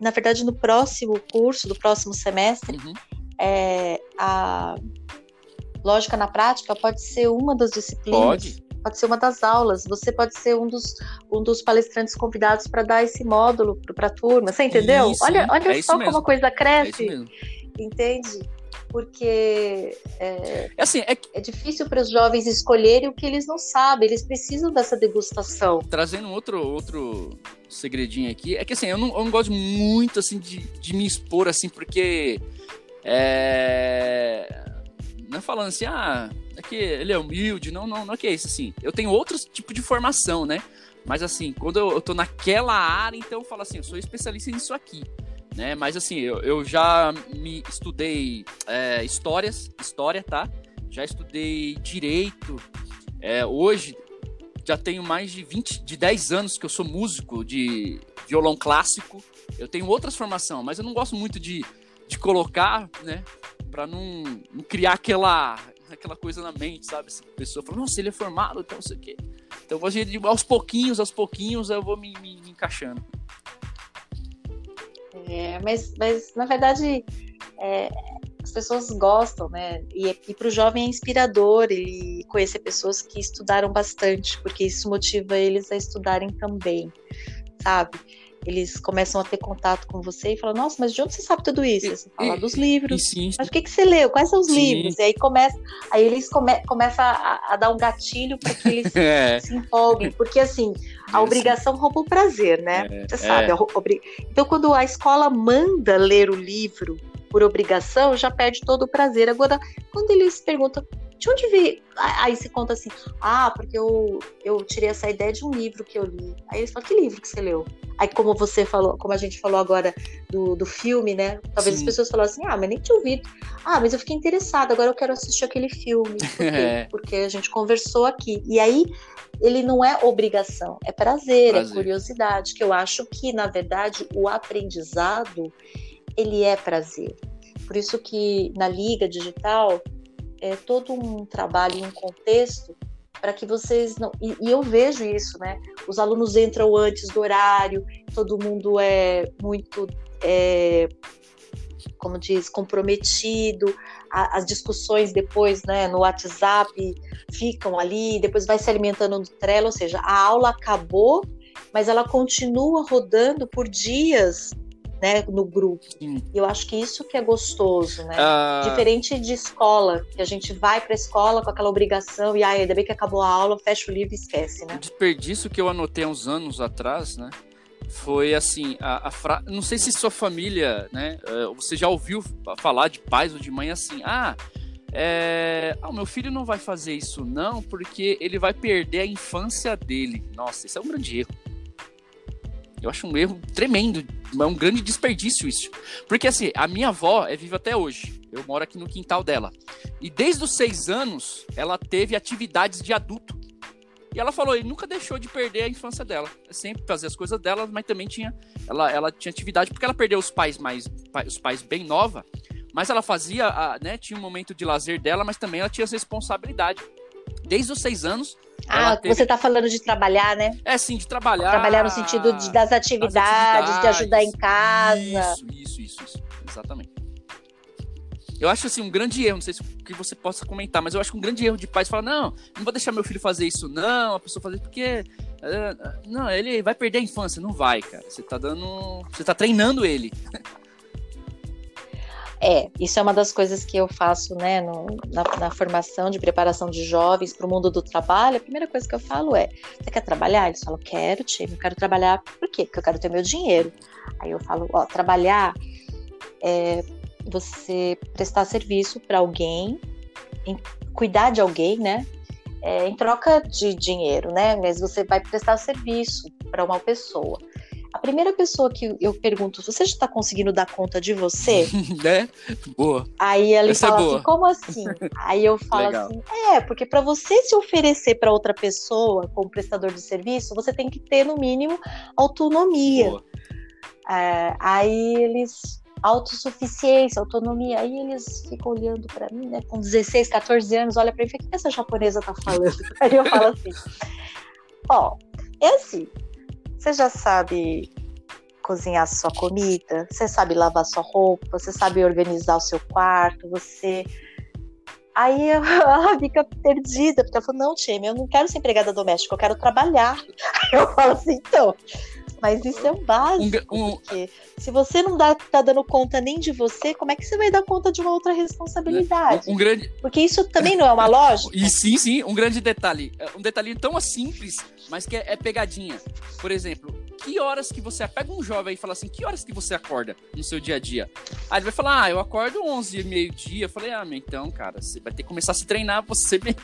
na verdade, no próximo curso, do próximo semestre, uhum é, a lógica na prática pode ser uma das disciplinas. Pode. Pode ser uma das aulas. Você pode ser um dos, um dos palestrantes convidados para dar esse módulo para a turma. Você entendeu? Isso, olha olha é só como a coisa cresce. É entende? Porque é, é assim, é... é difícil para os jovens escolherem o que eles não sabem. Eles precisam dessa degustação. Trazendo outro, outro segredinho aqui, é que assim, eu não, eu não gosto muito assim de, de me expor assim, porque é... Não é falando assim, ah, é que ele é humilde, não, não, não é que é isso, assim. Eu tenho outros tipos de formação, né? Mas assim, quando eu, eu tô naquela área, então eu falo assim, eu sou especialista nisso aqui. Né? Mas assim, eu, eu já me estudei é, histórias, história, tá? Já estudei direito. É, hoje já tenho mais de 20, de 10 anos que eu sou músico de violão clássico. Eu tenho outras formações, mas eu não gosto muito de de colocar, né? Pra não, não criar aquela, aquela coisa na mente, sabe? Essa pessoa fala, nossa, ele é formado, então não sei o quê. Então, aos pouquinhos, aos pouquinhos, eu vou me, me, me encaixando. É, mas, mas na verdade, é, as pessoas gostam, né? E, e para o jovem é inspirador ele conhecer pessoas que estudaram bastante, porque isso motiva eles a estudarem também, sabe? Eles começam a ter contato com você e falam, nossa, mas de onde você sabe tudo isso? Você fala dos livros. Sim, sim. Mas o que, que você leu? Quais são os sim. livros? E aí começa, aí eles come, começam a, a, dar um gatilho para que eles é. se empolguem. Porque assim, a obrigação rouba o prazer, né? É. Você sabe. É. Obrig... Então, quando a escola manda ler o livro por obrigação, já perde todo o prazer. Agora, quando eles perguntam, de onde veio? Aí se conta assim, ah, porque eu, eu tirei essa ideia de um livro que eu li. Aí eles falam, que livro que você leu? Aí, como você falou, como a gente falou agora do, do filme, né? Talvez Sim. as pessoas falem assim, ah, mas nem tinha ouvido. Ah, mas eu fiquei interessada, agora eu quero assistir aquele filme. Por é. Porque a gente conversou aqui. E aí, ele não é obrigação, é prazer, é prazer, é curiosidade, que eu acho que, na verdade, o aprendizado, ele é prazer. Por isso que na Liga Digital, é todo um trabalho, um contexto para que vocês não. E, e, eu vejo isso, né? Os alunos entram antes do horário, todo mundo é muito. É, como diz, comprometido, as discussões depois né, no WhatsApp ficam ali, depois vai se alimentando no Trello, ou seja, a aula acabou, mas ela continua rodando por dias né, no grupo. Sim. E eu acho que isso que é gostoso, né? Uh... Diferente de escola, que a gente vai para a escola com aquela obrigação e ai, ainda bem que acabou a aula, fecha o livro e esquece, né? O desperdício que eu anotei uns anos atrás, né? Foi assim, a, a fra... não sei se sua família, né? Eh, você já ouviu falar de pais ou de mãe assim, ah, é... Ah, meu filho não vai fazer isso não, porque ele vai perder a infância dele. Nossa, isso é um grande erro. Eu acho um erro tremendo, é um grande desperdício isso. Porque assim, a minha avó é viva até hoje. Eu moro aqui no quintal dela. E desde os seis anos, ela teve atividades de adulto. E ela falou, ele nunca deixou de perder a infância dela. É sempre fazia as coisas dela, mas também tinha. Ela, ela tinha atividade, porque ela perdeu os pais mais. os pais bem nova. Mas ela fazia, né? Tinha um momento de lazer dela, mas também ela tinha essa responsabilidade. Desde os seis anos, ah, teve... você está falando de trabalhar, né? É, sim, de trabalhar. Trabalhar no sentido de, das, atividades, atividades, de ajudar em casa. Isso, isso, isso, isso. Exatamente. Eu acho assim um grande erro, não sei se que você possa comentar, mas eu acho que um grande erro de pais falar: não, não vou deixar meu filho fazer isso, não, a pessoa fazer porque. Uh, não, ele vai perder a infância. Não vai, cara. Você tá dando. Você tá treinando ele. É, isso é uma das coisas que eu faço, né, no, na, na, formação de preparação de jovens para o mundo do trabalho. A primeira coisa que eu falo é: você quer trabalhar? Eles falam: quero, time, eu quero trabalhar. Por quê? Porque eu quero ter meu dinheiro. Aí eu falo: ó, trabalhar é você prestar serviço para alguém, em, cuidar de alguém, né? É, em troca de dinheiro, né? Mas você vai prestar serviço para uma pessoa. A primeira pessoa que eu pergunto, você já está conseguindo dar conta de você? né? Boa. Aí ele Essa é fala é assim, como assim? Aí eu falo Legal. assim, é, porque para você se oferecer para outra pessoa como prestador de serviço, você tem que ter no mínimo autonomia. É, aí eles autossuficiência, autonomia. Aí eles ficam olhando para mim, né, com 16, 14 anos, olha para mim e o que essa japonesa tá falando? Aí eu falo assim: ó, é assim, você já sabe cozinhar sua comida, você sabe lavar sua roupa, você sabe organizar o seu quarto, você. Aí ela fica perdida, porque ela falou: não, Time, eu não quero ser empregada doméstica, eu quero trabalhar. Aí eu falo assim: então, mas isso é o básico. Um, um... Porque se você não dá, tá dando conta nem de você, como é que você vai dar conta de uma outra responsabilidade? Um, um grande... Porque isso também não é uma lógica. E sim, sim, um grande detalhe. Um detalhe tão simples, mas que é, é pegadinha. Por exemplo, que horas que você pega um jovem e fala assim, que horas que você acorda no seu dia a dia? Aí ele vai falar, ah, eu acordo 11 meio-dia. Eu falei, ah, então, cara, você vai ter que começar a se treinar você mesmo.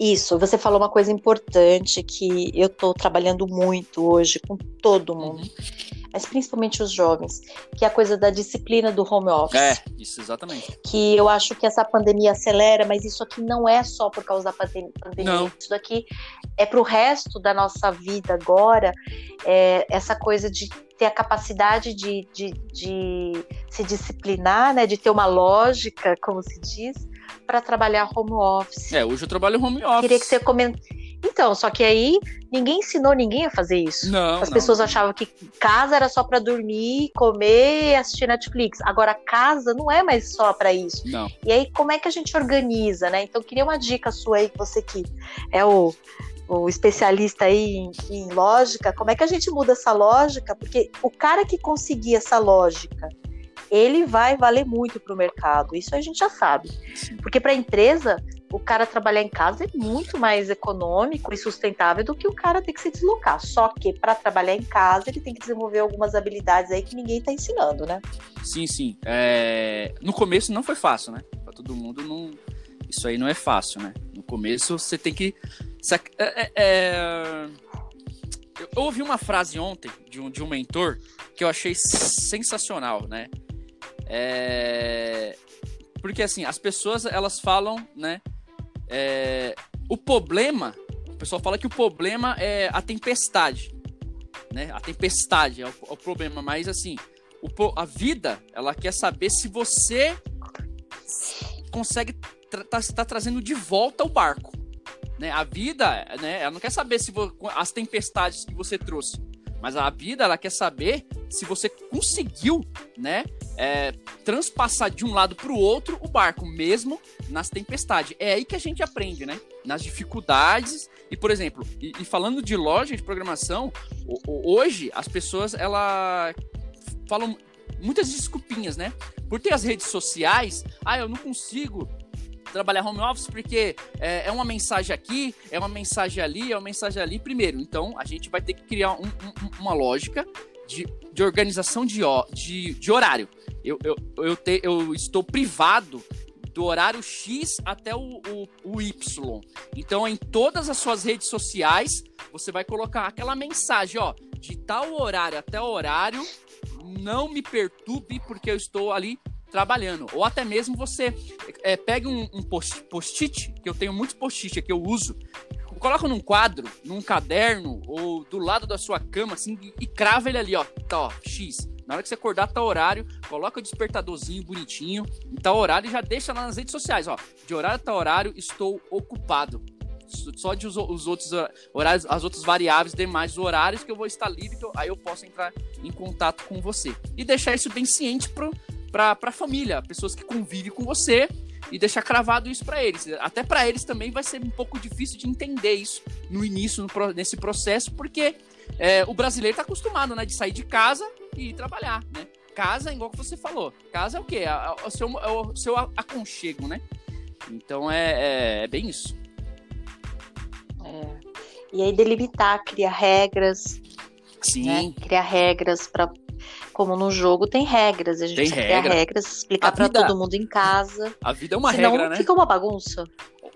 Isso, você falou uma coisa importante que eu estou trabalhando muito hoje com todo mundo, uhum. mas principalmente os jovens, que é a coisa da disciplina do home office. É, isso exatamente. Que eu acho que essa pandemia acelera, mas isso aqui não é só por causa da pandemia. Não. Isso daqui é para o resto da nossa vida agora, é, essa coisa de ter a capacidade de, de, de se disciplinar, né, de ter uma lógica, como se diz, para trabalhar home office. É, hoje eu trabalho home office. Queria que você comentasse. Então, só que aí ninguém ensinou ninguém a fazer isso. Não, As não, pessoas achavam que casa era só para dormir, comer e assistir Netflix. Agora, casa não é mais só para isso. Não. E aí, como é que a gente organiza, né? Então, queria uma dica sua aí, que você que é o, o especialista aí em, em lógica, como é que a gente muda essa lógica? Porque o cara que conseguir essa lógica ele vai valer muito para o mercado. Isso a gente já sabe. Porque para a empresa, o cara trabalhar em casa é muito mais econômico e sustentável do que o cara ter que se deslocar. Só que para trabalhar em casa, ele tem que desenvolver algumas habilidades aí que ninguém está ensinando, né? Sim, sim. É... No começo não foi fácil, né? Para todo mundo, não... isso aí não é fácil, né? No começo você tem que. É, é, é... Eu ouvi uma frase ontem de um, de um mentor que eu achei sensacional, né? É... Porque assim, as pessoas elas falam, né? É... O problema, o pessoal fala que o problema é a tempestade, né? A tempestade é o, é o problema, mas assim, o, a vida, ela quer saber se você consegue tra tá trazendo de volta o barco. Né? A vida, né, ela não quer saber se as tempestades que você trouxe, mas a vida ela quer saber se você conseguiu, né, é, transpassar de um lado para o outro o barco, mesmo nas tempestades. É aí que a gente aprende, né? Nas dificuldades. E, por exemplo, e, e falando de loja de programação, hoje as pessoas ela falam muitas desculpinhas, né? Por ter as redes sociais, ah, eu não consigo trabalhar home office porque é, é, uma mensagem aqui, é uma mensagem ali, é uma mensagem ali. Primeiro, então a gente vai ter que criar um, um, uma lógica de, de organização de, de, de horário. Eu, eu, eu, te, eu estou privado do horário X até o, o, o, Y. Então, em todas as suas redes sociais, você vai colocar aquela mensagem, ó, de tal horário até horário, não me perturbe porque eu estou ali trabalhando. Ou até mesmo você é, pega um, um post-it, que eu tenho muitos post-it que eu uso, coloca num quadro, num caderno, ou do lado da sua cama, assim, e, crava ele ali, ó, tá, ó, X. Na hora que você acordar, tá horário, coloca o despertadorzinho bonitinho, tá horário e já deixa lá nas redes sociais, ó. De horário tá horário, estou ocupado. Só de os, os outros horários, as outras variáveis demais, os horários que eu vou estar livre, aí eu posso entrar em contato com você. E deixar isso bem ciente pro, pra, pra família, pessoas que convivem com você e deixar cravado isso para eles. Até para eles também vai ser um pouco difícil de entender isso no início, no, nesse processo, porque é, o brasileiro está acostumado, né, de sair de casa e ir trabalhar, né? Casa, igual que você falou, casa é o quê? É, é o, seu, é o seu aconchego, né? Então é, é, é bem isso. É. E aí delimitar, criar regras. Sim. Né? Criar regras para como no jogo tem regras, a gente tem precisa regra. criar regras, explicar para todo mundo em casa. A vida é uma Senão regra, né? fica uma bagunça.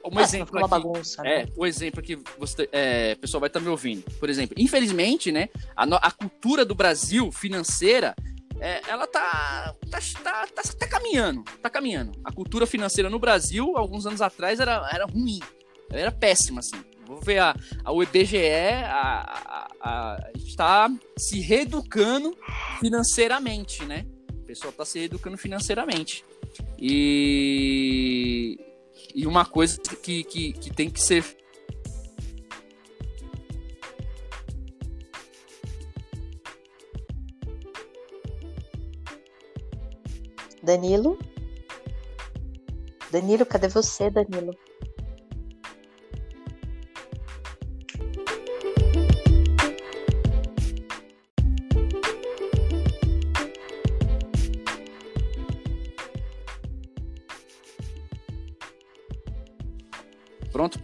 Um é, exemplo uma bagunça, né? é, o exemplo que você, é, o pessoal vai estar tá me ouvindo. Por exemplo, infelizmente, né, a, a cultura do Brasil financeira, é, ela tá tá, tá, tá, tá caminhando, tá caminhando. A cultura financeira no Brasil, alguns anos atrás, era, era ruim, era péssima, assim. Vou ver a, a o IBGE, a, a, está se reeducando financeiramente, né? O pessoal está se reeducando financeiramente. E, e uma coisa que, que, que tem que ser Danilo? Danilo, cadê você, Danilo?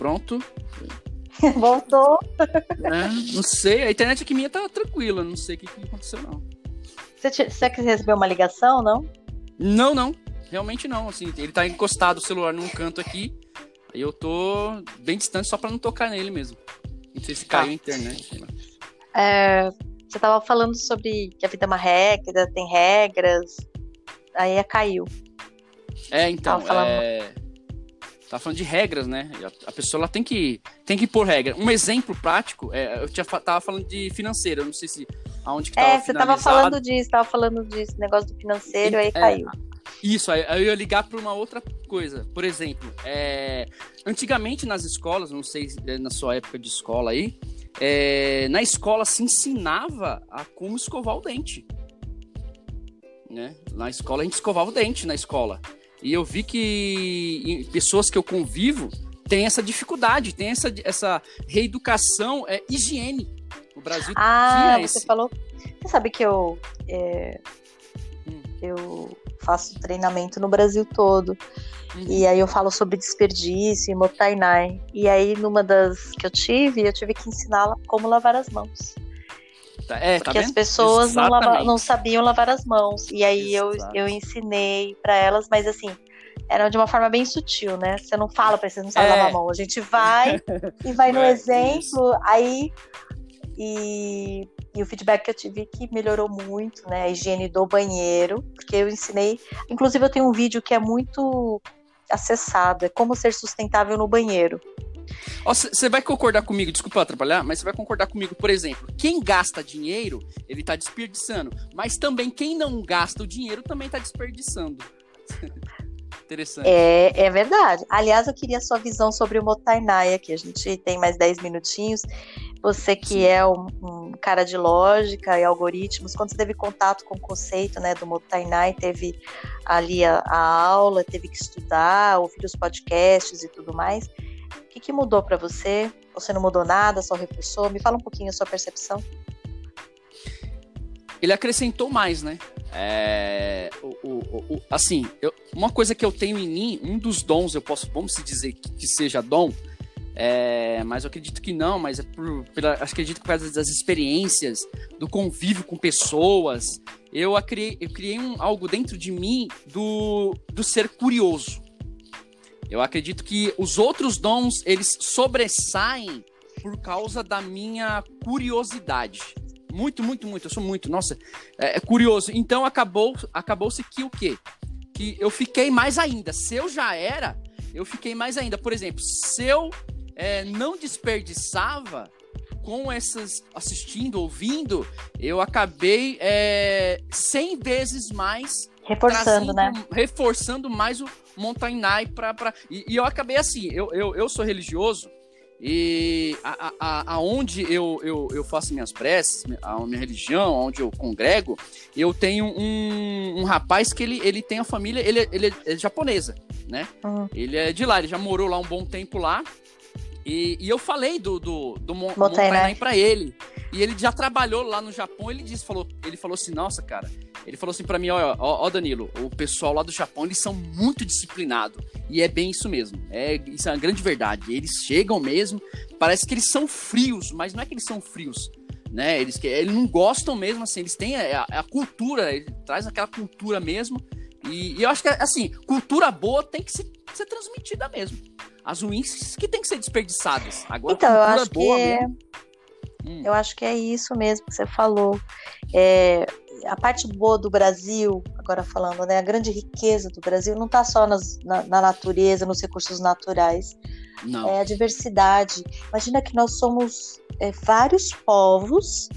Pronto. Voltou. É, não sei, a internet aqui minha tá tranquila, não sei o que, que aconteceu, não. Você, você recebeu uma ligação, não? Não, não. Realmente não. Assim, ele tá encostado o celular num canto aqui. Aí eu tô bem distante só para não tocar nele mesmo. Não sei se caiu tá. a internet. É, você tava falando sobre que a vida é uma regra, tem regras. Aí caiu. É, então. É tá falando de regras, né? A pessoa ela tem que tem que pôr regra. Um exemplo prático, é, eu tinha, tava falando de financeiro, eu não sei se aonde que tava É, você tava falando disso, tava falando disso, negócio do financeiro, aí é, caiu. Isso, aí eu ia ligar para uma outra coisa. Por exemplo, é, antigamente nas escolas, não sei é, na sua época de escola aí, é, na escola se ensinava a como escovar o dente. Né? Na escola a gente escovava o dente na escola. E eu vi que pessoas que eu convivo têm essa dificuldade, tem essa, essa reeducação, é, higiene. O Brasil ah, tinha você esse. falou. Você sabe que eu é, hum. eu faço treinamento no Brasil todo. Uhum. E aí eu falo sobre desperdício e motainai. E aí, numa das que eu tive, eu tive que ensiná-la como lavar as mãos. Tá, é, tá Porque tá as pessoas não, lava, não, sabiam lavar as mãos. E aí eu, eu ensinei para elas, mas assim, era de uma forma bem sutil, né? Você não fala para vocês não sabem é. lavar a mão. A gente vai e vai no é, exemplo, isso. aí. E, e o feedback que eu tive que melhorou muito, né? A higiene do banheiro, porque eu ensinei. Inclusive, eu tenho um vídeo que é muito acessado, é como ser sustentável no banheiro. Você vai concordar comigo, desculpa atrapalhar, mas você vai concordar comigo, por exemplo, quem gasta dinheiro, ele tá desperdiçando. Mas também quem não gasta o dinheiro também tá desperdiçando. Interessante. É, é verdade. Aliás, eu queria a sua visão sobre o Motainai aqui. A gente tem mais 10 minutinhos. Você que Sim. é um, um, cara de lógica e algoritmos, quando você teve contato com o conceito né, do Motainai, teve ali a, a aula, teve que estudar, ouvir os podcasts e tudo mais. O que, que mudou para você? Você não mudou nada, só reforçou? Me fala um pouquinho a sua percepção. Ele acrescentou mais, né? É, o, o, o, assim, eu, uma coisa que eu tenho em mim, um dos dons, eu posso, vamos se dizer que, que seja dom, é, mas eu acredito que não, mas é por, pela, acredito que por causa das experiências, do convívio com pessoas, eu criei, eu criei um, algo dentro de mim do, do ser curioso. Eu acredito que os outros dons, eles sobressaem por causa da minha curiosidade. Muito, muito, muito. Eu sou muito. Nossa, é, é curioso. Então acabou, acabou-se que o quê? Que eu fiquei mais ainda. Se eu já era, eu fiquei mais ainda. Por exemplo, se eu é, não desperdiçava com essas assistindo, ouvindo, eu acabei é, 100 vezes mais reforçando, né? Reforçando mais o Mountain para pra... E, e, eu acabei assim, eu, eu, eu sou religioso, e a, a, aonde eu, eu, eu faço minhas preces, a minha religião, onde eu congrego, eu tenho um, um rapaz que ele, ele tem a família, ele, ele é japonesa, né? Uhum. Ele é de lá, ele já morou lá um bom tempo lá. E, e eu falei do, do, do Mon Montainai pra ele. E ele já trabalhou lá no Japão, ele disse, falou, ele falou assim, nossa, cara, ele falou assim para mim, ó, ó, ó, Danilo, o pessoal lá do Japão, eles são muito disciplinados. E é bem isso mesmo. É, isso é uma grande verdade. Eles chegam mesmo, parece que eles são frios, mas não é que eles são frios. Né? Eles, eles não gostam mesmo, assim, eles têm a, a cultura, ele traz aquela cultura mesmo. E, e, eu acho que, assim, cultura boa tem que ser, ser transmitida mesmo. As ruins que tem que ser desperdiçadas. Agora, então, cultura eu acho boa que... mesmo. Hum. Eu acho que é isso mesmo que você falou. É, a parte boa do Brasil, agora falando, né, a grande riqueza do Brasil não está só nas, na, na, natureza, nos recursos naturais. Não. É a diversidade. Imagina que nós somos é, vários povos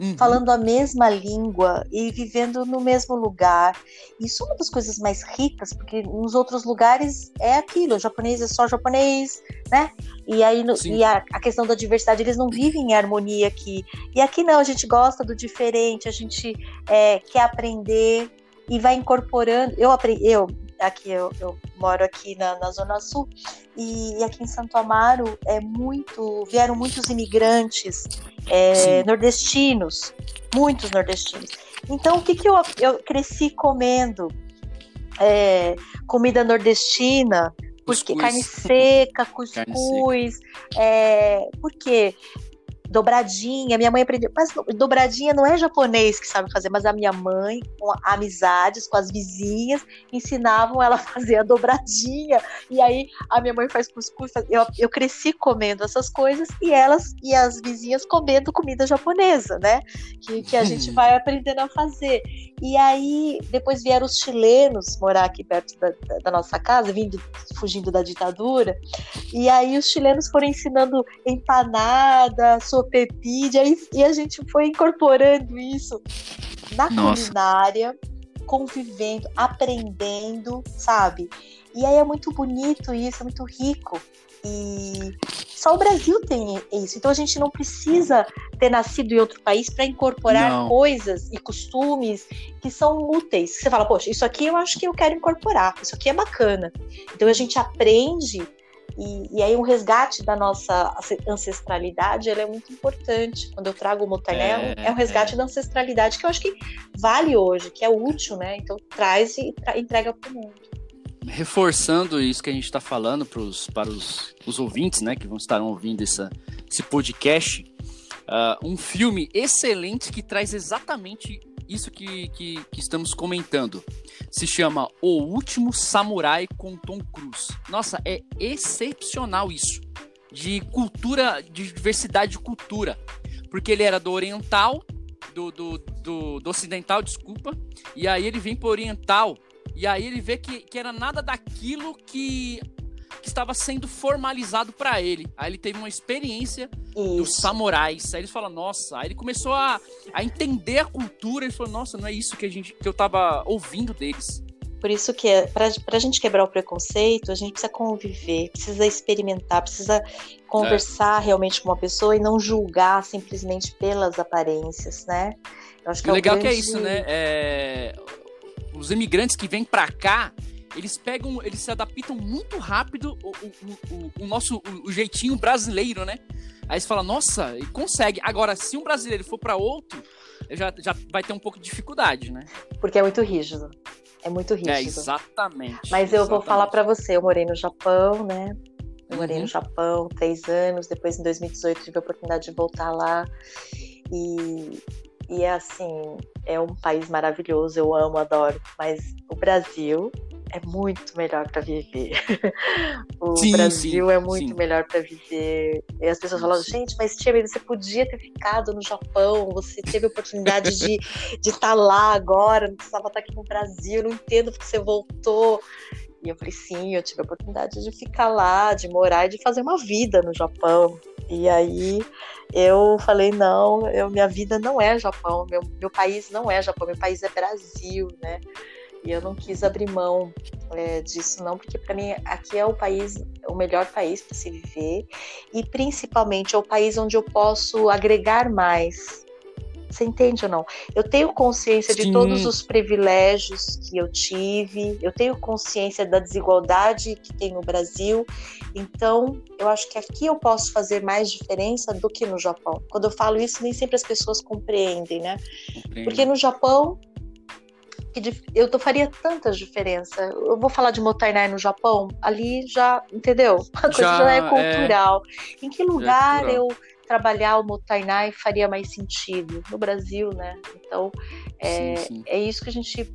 uhum. falando a mesma língua e vivendo no mesmo lugar. Isso é uma das coisas mais ricas, porque nos outros lugares é aquilo, o japonês é só japonês, né? E aí no, e a, a, questão da diversidade, eles não vivem em harmonia aqui. E aqui não, a gente gosta do diferente, a gente é, quer aprender e vai incorporando. Eu aprendi, eu aqui eu, eu moro aqui na, na, Zona Sul e, e, aqui em Santo Amaro é muito vieram muitos imigrantes é, nordestinos, muitos nordestinos. Então o que que eu, eu cresci comendo é, comida nordestina porque cuscuz. carne seca, cuscuz, carne seca. É, porque dobradinha. Minha mãe aprendeu. Mas dobradinha não é japonês que sabe fazer, mas a minha mãe, com amizades com as vizinhas, ensinavam ela a fazer a dobradinha. E aí a minha mãe faz cuscuz. Eu, eu cresci comendo essas coisas e elas e as vizinhas comendo comida japonesa, né? Que, que a gente vai aprendendo a fazer. E aí depois vieram os chilenos morar aqui perto da, da nossa casa, vindo, fugindo da ditadura. E aí os chilenos foram ensinando empanada, Sopepide, e a gente foi incorporando isso na Nossa. culinária, convivendo, aprendendo, sabe? E aí é muito bonito isso, é muito rico. E só o Brasil tem isso. Então a gente não precisa ter nascido em outro país para incorporar não. coisas e costumes que são úteis. Você fala, poxa, isso aqui eu acho que eu quero incorporar, isso aqui é bacana. Então a gente aprende e, e, aí um resgate da nossa ancestralidade é muito importante. Quando eu trago o Motané, é, é, um resgate é. da ancestralidade que eu acho que vale hoje, que é útil, né? Então traz e tra entrega para o mundo. Reforçando isso que a gente está falando pros, para os, os ouvintes, né, que vão estar ouvindo essa, esse podcast, uh, um filme excelente que traz exatamente isso que, que, que, estamos comentando. Se chama O Último Samurai com Tom Cruise. Nossa, é excepcional isso. De cultura, de diversidade de cultura. Porque ele era do oriental, do, do, do, do ocidental, desculpa. E aí ele vem pro oriental. E aí ele vê que, que era nada daquilo que que estava sendo formalizado para ele. Aí ele teve uma experiência Isso. dos samurais. Aí ele fala, nossa, aí ele começou a, a entender a cultura. Ele falou, nossa, não é isso que a gente que eu tava ouvindo deles. Por isso que para a gente quebrar o preconceito, a gente precisa conviver, precisa experimentar, precisa conversar é. realmente com uma pessoa e não julgar simplesmente pelas aparências, né? Eu acho que o é legal grande... que é isso, né? É... Os imigrantes que vêm para cá, eles pegam, eles se adaptam muito rápido o, o, o, o nosso o, jeitinho brasileiro, né? Aí você fala, nossa, e consegue. Agora, se um brasileiro for para outro, já, já vai ter um pouco de dificuldade, né? Porque é muito rígido. É muito rígido. É, exatamente. Mas eu exatamente. vou falar para você, eu morei no Japão, né? Eu morei uhum. no Japão três anos, depois em 2018 tive a oportunidade de voltar lá. E, e é assim, é um país maravilhoso, eu amo, adoro. Mas o Brasil é muito melhor para viver. o sim, Brasil sim, é muito sim. melhor para viver. E as pessoas falam, gente, mas Tia, você podia ter ficado no Japão, você teve a oportunidade de estar tá lá agora, não precisava estar aqui no Brasil, não entendo porque você voltou. E eu falei, sim, eu tive a oportunidade de ficar lá, de morar e de fazer uma vida no Japão. E aí eu falei, não, eu, minha vida não é Japão, meu, meu país não é Japão, meu país é Brasil, né? E eu não quis abrir mão é, disso, não, porque para mim aqui é o país, o melhor país para se viver e principalmente é o país onde eu posso agregar mais. Você entende ou não? Eu tenho consciência Sim. de todos os privilégios que eu tive, eu tenho consciência da desigualdade que tem no Brasil, então eu acho que aqui eu posso fazer mais diferença do que no Japão. Quando eu falo isso, nem sempre as pessoas compreendem, né? Porque no Japão que eu faria tanta diferença. Eu vou falar de Motainai no Japão, ali já, entendeu? A coisa já, já é, é cultural. É... Em que lugar é eu trabalhar o Motainai faria mais sentido? No Brasil, né? Então, é, sim, sim. é isso que a gente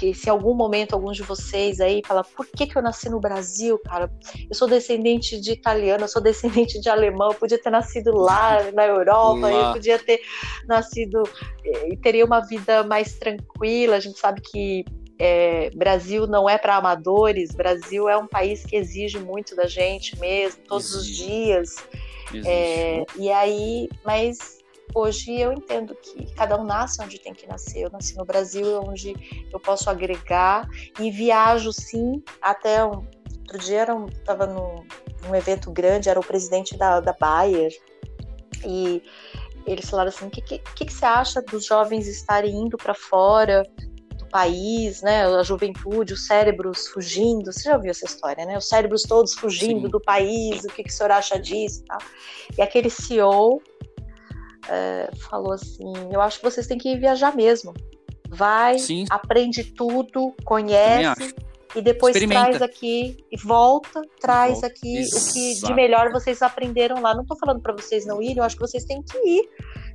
que se em algum momento alguns de vocês aí fala, por que, que eu nasci no Brasil, cara? Eu sou descendente de italiano, eu sou descendente de alemão, eu podia ter nascido lá na Europa, lá. eu podia ter nascido eh, e teria uma vida mais tranquila. A gente sabe que é, Brasil não é para amadores, Brasil é um país que exige muito da gente mesmo, todos exige. os dias. É, e aí, mas hoje eu entendo que cada um nasce onde tem que nascer. Eu nasci no Brasil, onde eu posso agregar e viajo sim até um, outro dia era um, tava num, num evento grande, era o presidente da, da Bayer e eles falaram assim, o que, que, que, você acha dos jovens estarem indo para fora do país, né, a juventude, os cérebros fugindo, você já ouviu essa história, né, os cérebros todos fugindo Sim. do país, o que, que o senhor acha disso, tá? e aquele CEO é, falou assim: Eu acho que vocês têm que viajar mesmo. Vai, Sim. aprende tudo, conhece e depois traz aqui e volta, traz volta. aqui Exato. o que de melhor vocês aprenderam lá. Não estou falando para vocês não irem, eu acho que vocês têm que ir.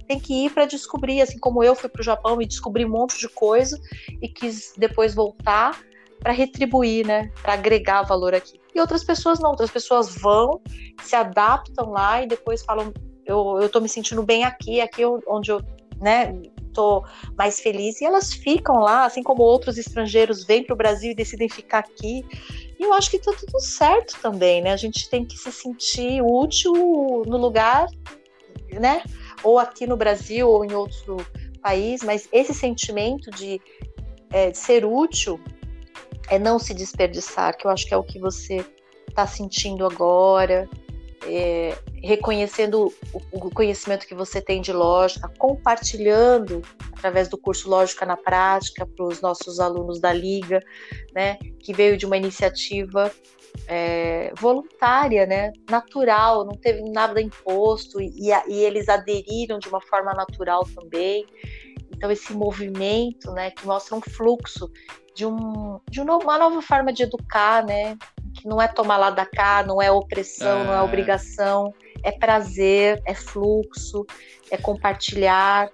Tem que ir para descobrir, assim como eu fui para o Japão e descobri um monte de coisa e quis depois voltar para retribuir, né, para agregar valor aqui. E outras pessoas não, outras pessoas vão, se adaptam lá e depois falam, eu, eu tô me sentindo bem aqui, aqui onde eu, né, tô mais feliz. E elas ficam lá, assim como outros estrangeiros vêm para o Brasil e decidem ficar aqui. E eu acho que tá tudo certo também, né? A gente tem que se sentir útil no lugar, né? Ou aqui no Brasil ou em outro país, mas esse sentimento de, é, de ser útil é não se desperdiçar, que eu acho que é o que você está sentindo agora, é, reconhecendo o, o, conhecimento que você tem de lógica, compartilhando através do curso Lógica na Prática para os nossos alunos da Liga, né, que veio de uma iniciativa é, voluntária, né, natural, não teve nada imposto e, e eles aderiram de uma forma natural também. Então esse movimento, né, que mostra um fluxo de, um, de uma nova forma de educar, né, que não é tomar lá da cá, não é opressão, é... não é obrigação, é prazer, é fluxo, é compartilhar.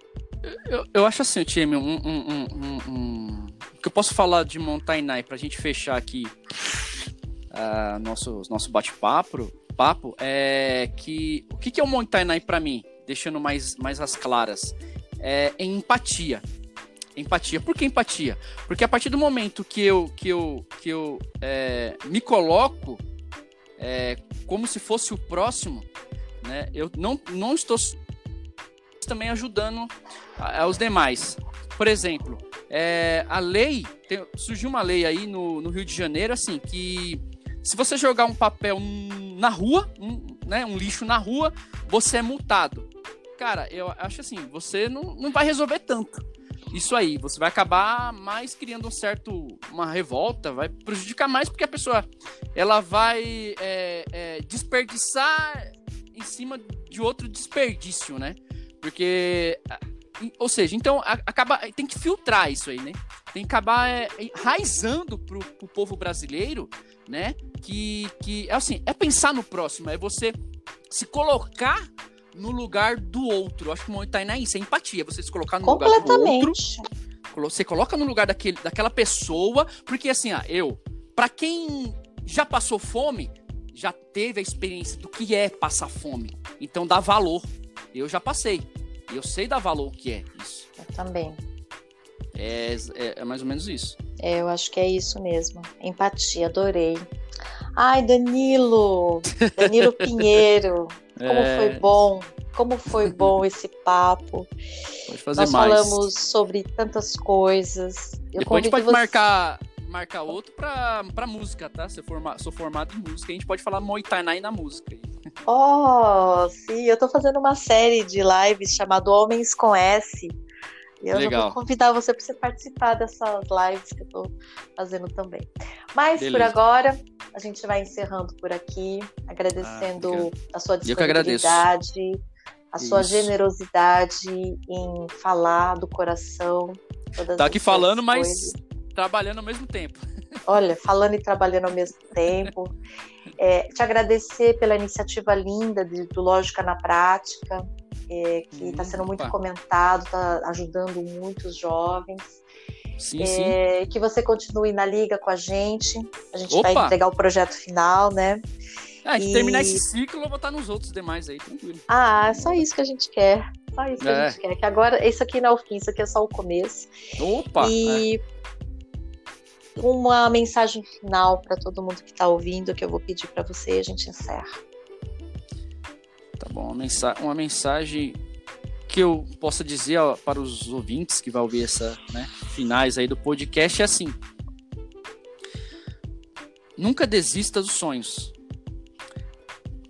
Eu, eu acho assim, time, um, um, um, um, o que eu posso falar de Montainai para a gente fechar aqui uh, nosso, nosso bate-papo papo, é que o que, que é o Montainai para mim, deixando mais, mais as claras, é empatia empatia. Por que empatia? Porque a partir do momento que eu, que eu, que eu é, me coloco é, como se fosse o próximo, né, eu não, não estou também ajudando aos demais. Por exemplo, É, a lei, tem, surgiu uma lei aí no, no, Rio de Janeiro, assim, que se você jogar um papel na rua, um, né, um lixo na rua, você é multado. Cara, eu acho assim, você não, não vai resolver tanto isso aí. Você vai acabar mais criando um certo uma revolta, vai prejudicar mais porque a pessoa ela vai é, é, desperdiçar em cima de outro desperdício, né? Porque ou seja, então acaba tem que filtrar isso aí, né? Tem que acabar é, raizando pro, pro povo brasileiro, né? Que que é assim, é pensar no próximo, é você se colocar no lugar do outro. Acho que o Tainá é isso, é empatia. Você se colocar no lugar do outro. Você coloca no lugar daquele, daquela pessoa, porque assim, ah, eu, para quem já passou fome, já teve a experiência do que é passar fome. Então dá valor. Eu já passei. Eu sei dar valor o que é isso. Eu também. É, é, é mais ou menos isso. É, eu acho que é isso mesmo. Empatia, adorei. Ai, Danilo! Danilo Pinheiro. Como é... foi bom, como foi bom esse papo. Pode fazer Nós mais. falamos sobre tantas coisas. Eu Depois a gente pode você... marcar, marcar outro pra, pra música, tá? Se eu forma, sou formado em música, a gente pode falar Thai na música. Oh, sim, eu tô fazendo uma série de lives chamada Homens com S. Eu Legal. vou convidar você para você participar dessas lives que eu estou fazendo também. Mas Beleza. por agora, a gente vai encerrando por aqui, agradecendo ah, a sua disponibilidade, a sua Isso. generosidade em falar do coração. tá aqui falando, mas trabalhando ao mesmo tempo. Olha, falando e trabalhando ao mesmo tempo. É, te agradecer pela iniciativa linda de, do Lógica na Prática é, que está sendo muito comentado, está ajudando muitos jovens. Sim, é, sim. Que você continue na liga com a gente. A gente Opa. vai entregar o projeto final, né? Ah, e... terminar esse ciclo, eu vou estar nos outros demais aí, tranquilo. Ah, é só isso que a gente quer. Só isso que é. a gente quer. Que agora, isso aqui não é o fim, isso aqui é só o começo. Opa! E é. uma mensagem final para todo mundo que está ouvindo, que eu vou pedir para você e a gente encerra. Tá bom, uma mensagem que eu possa dizer ó, para os ouvintes que vão ouvir essa né, finais aí do podcast é assim: nunca desista dos sonhos.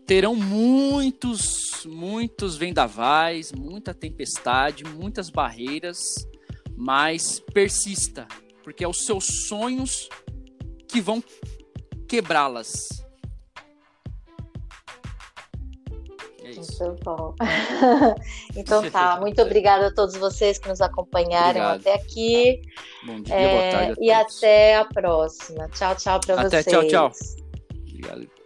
Terão muitos, muitos vendavais, muita tempestade, muitas barreiras, mas persista, porque é os seus sonhos que vão quebrá-las. Muito bom. então tá, muito obrigada a todos vocês que nos acompanharam Obrigado. até aqui. Bom dia, é, boa tarde. e até a próxima. Tchau, tchau para vocês. Até, tchau, tchau. Obrigado.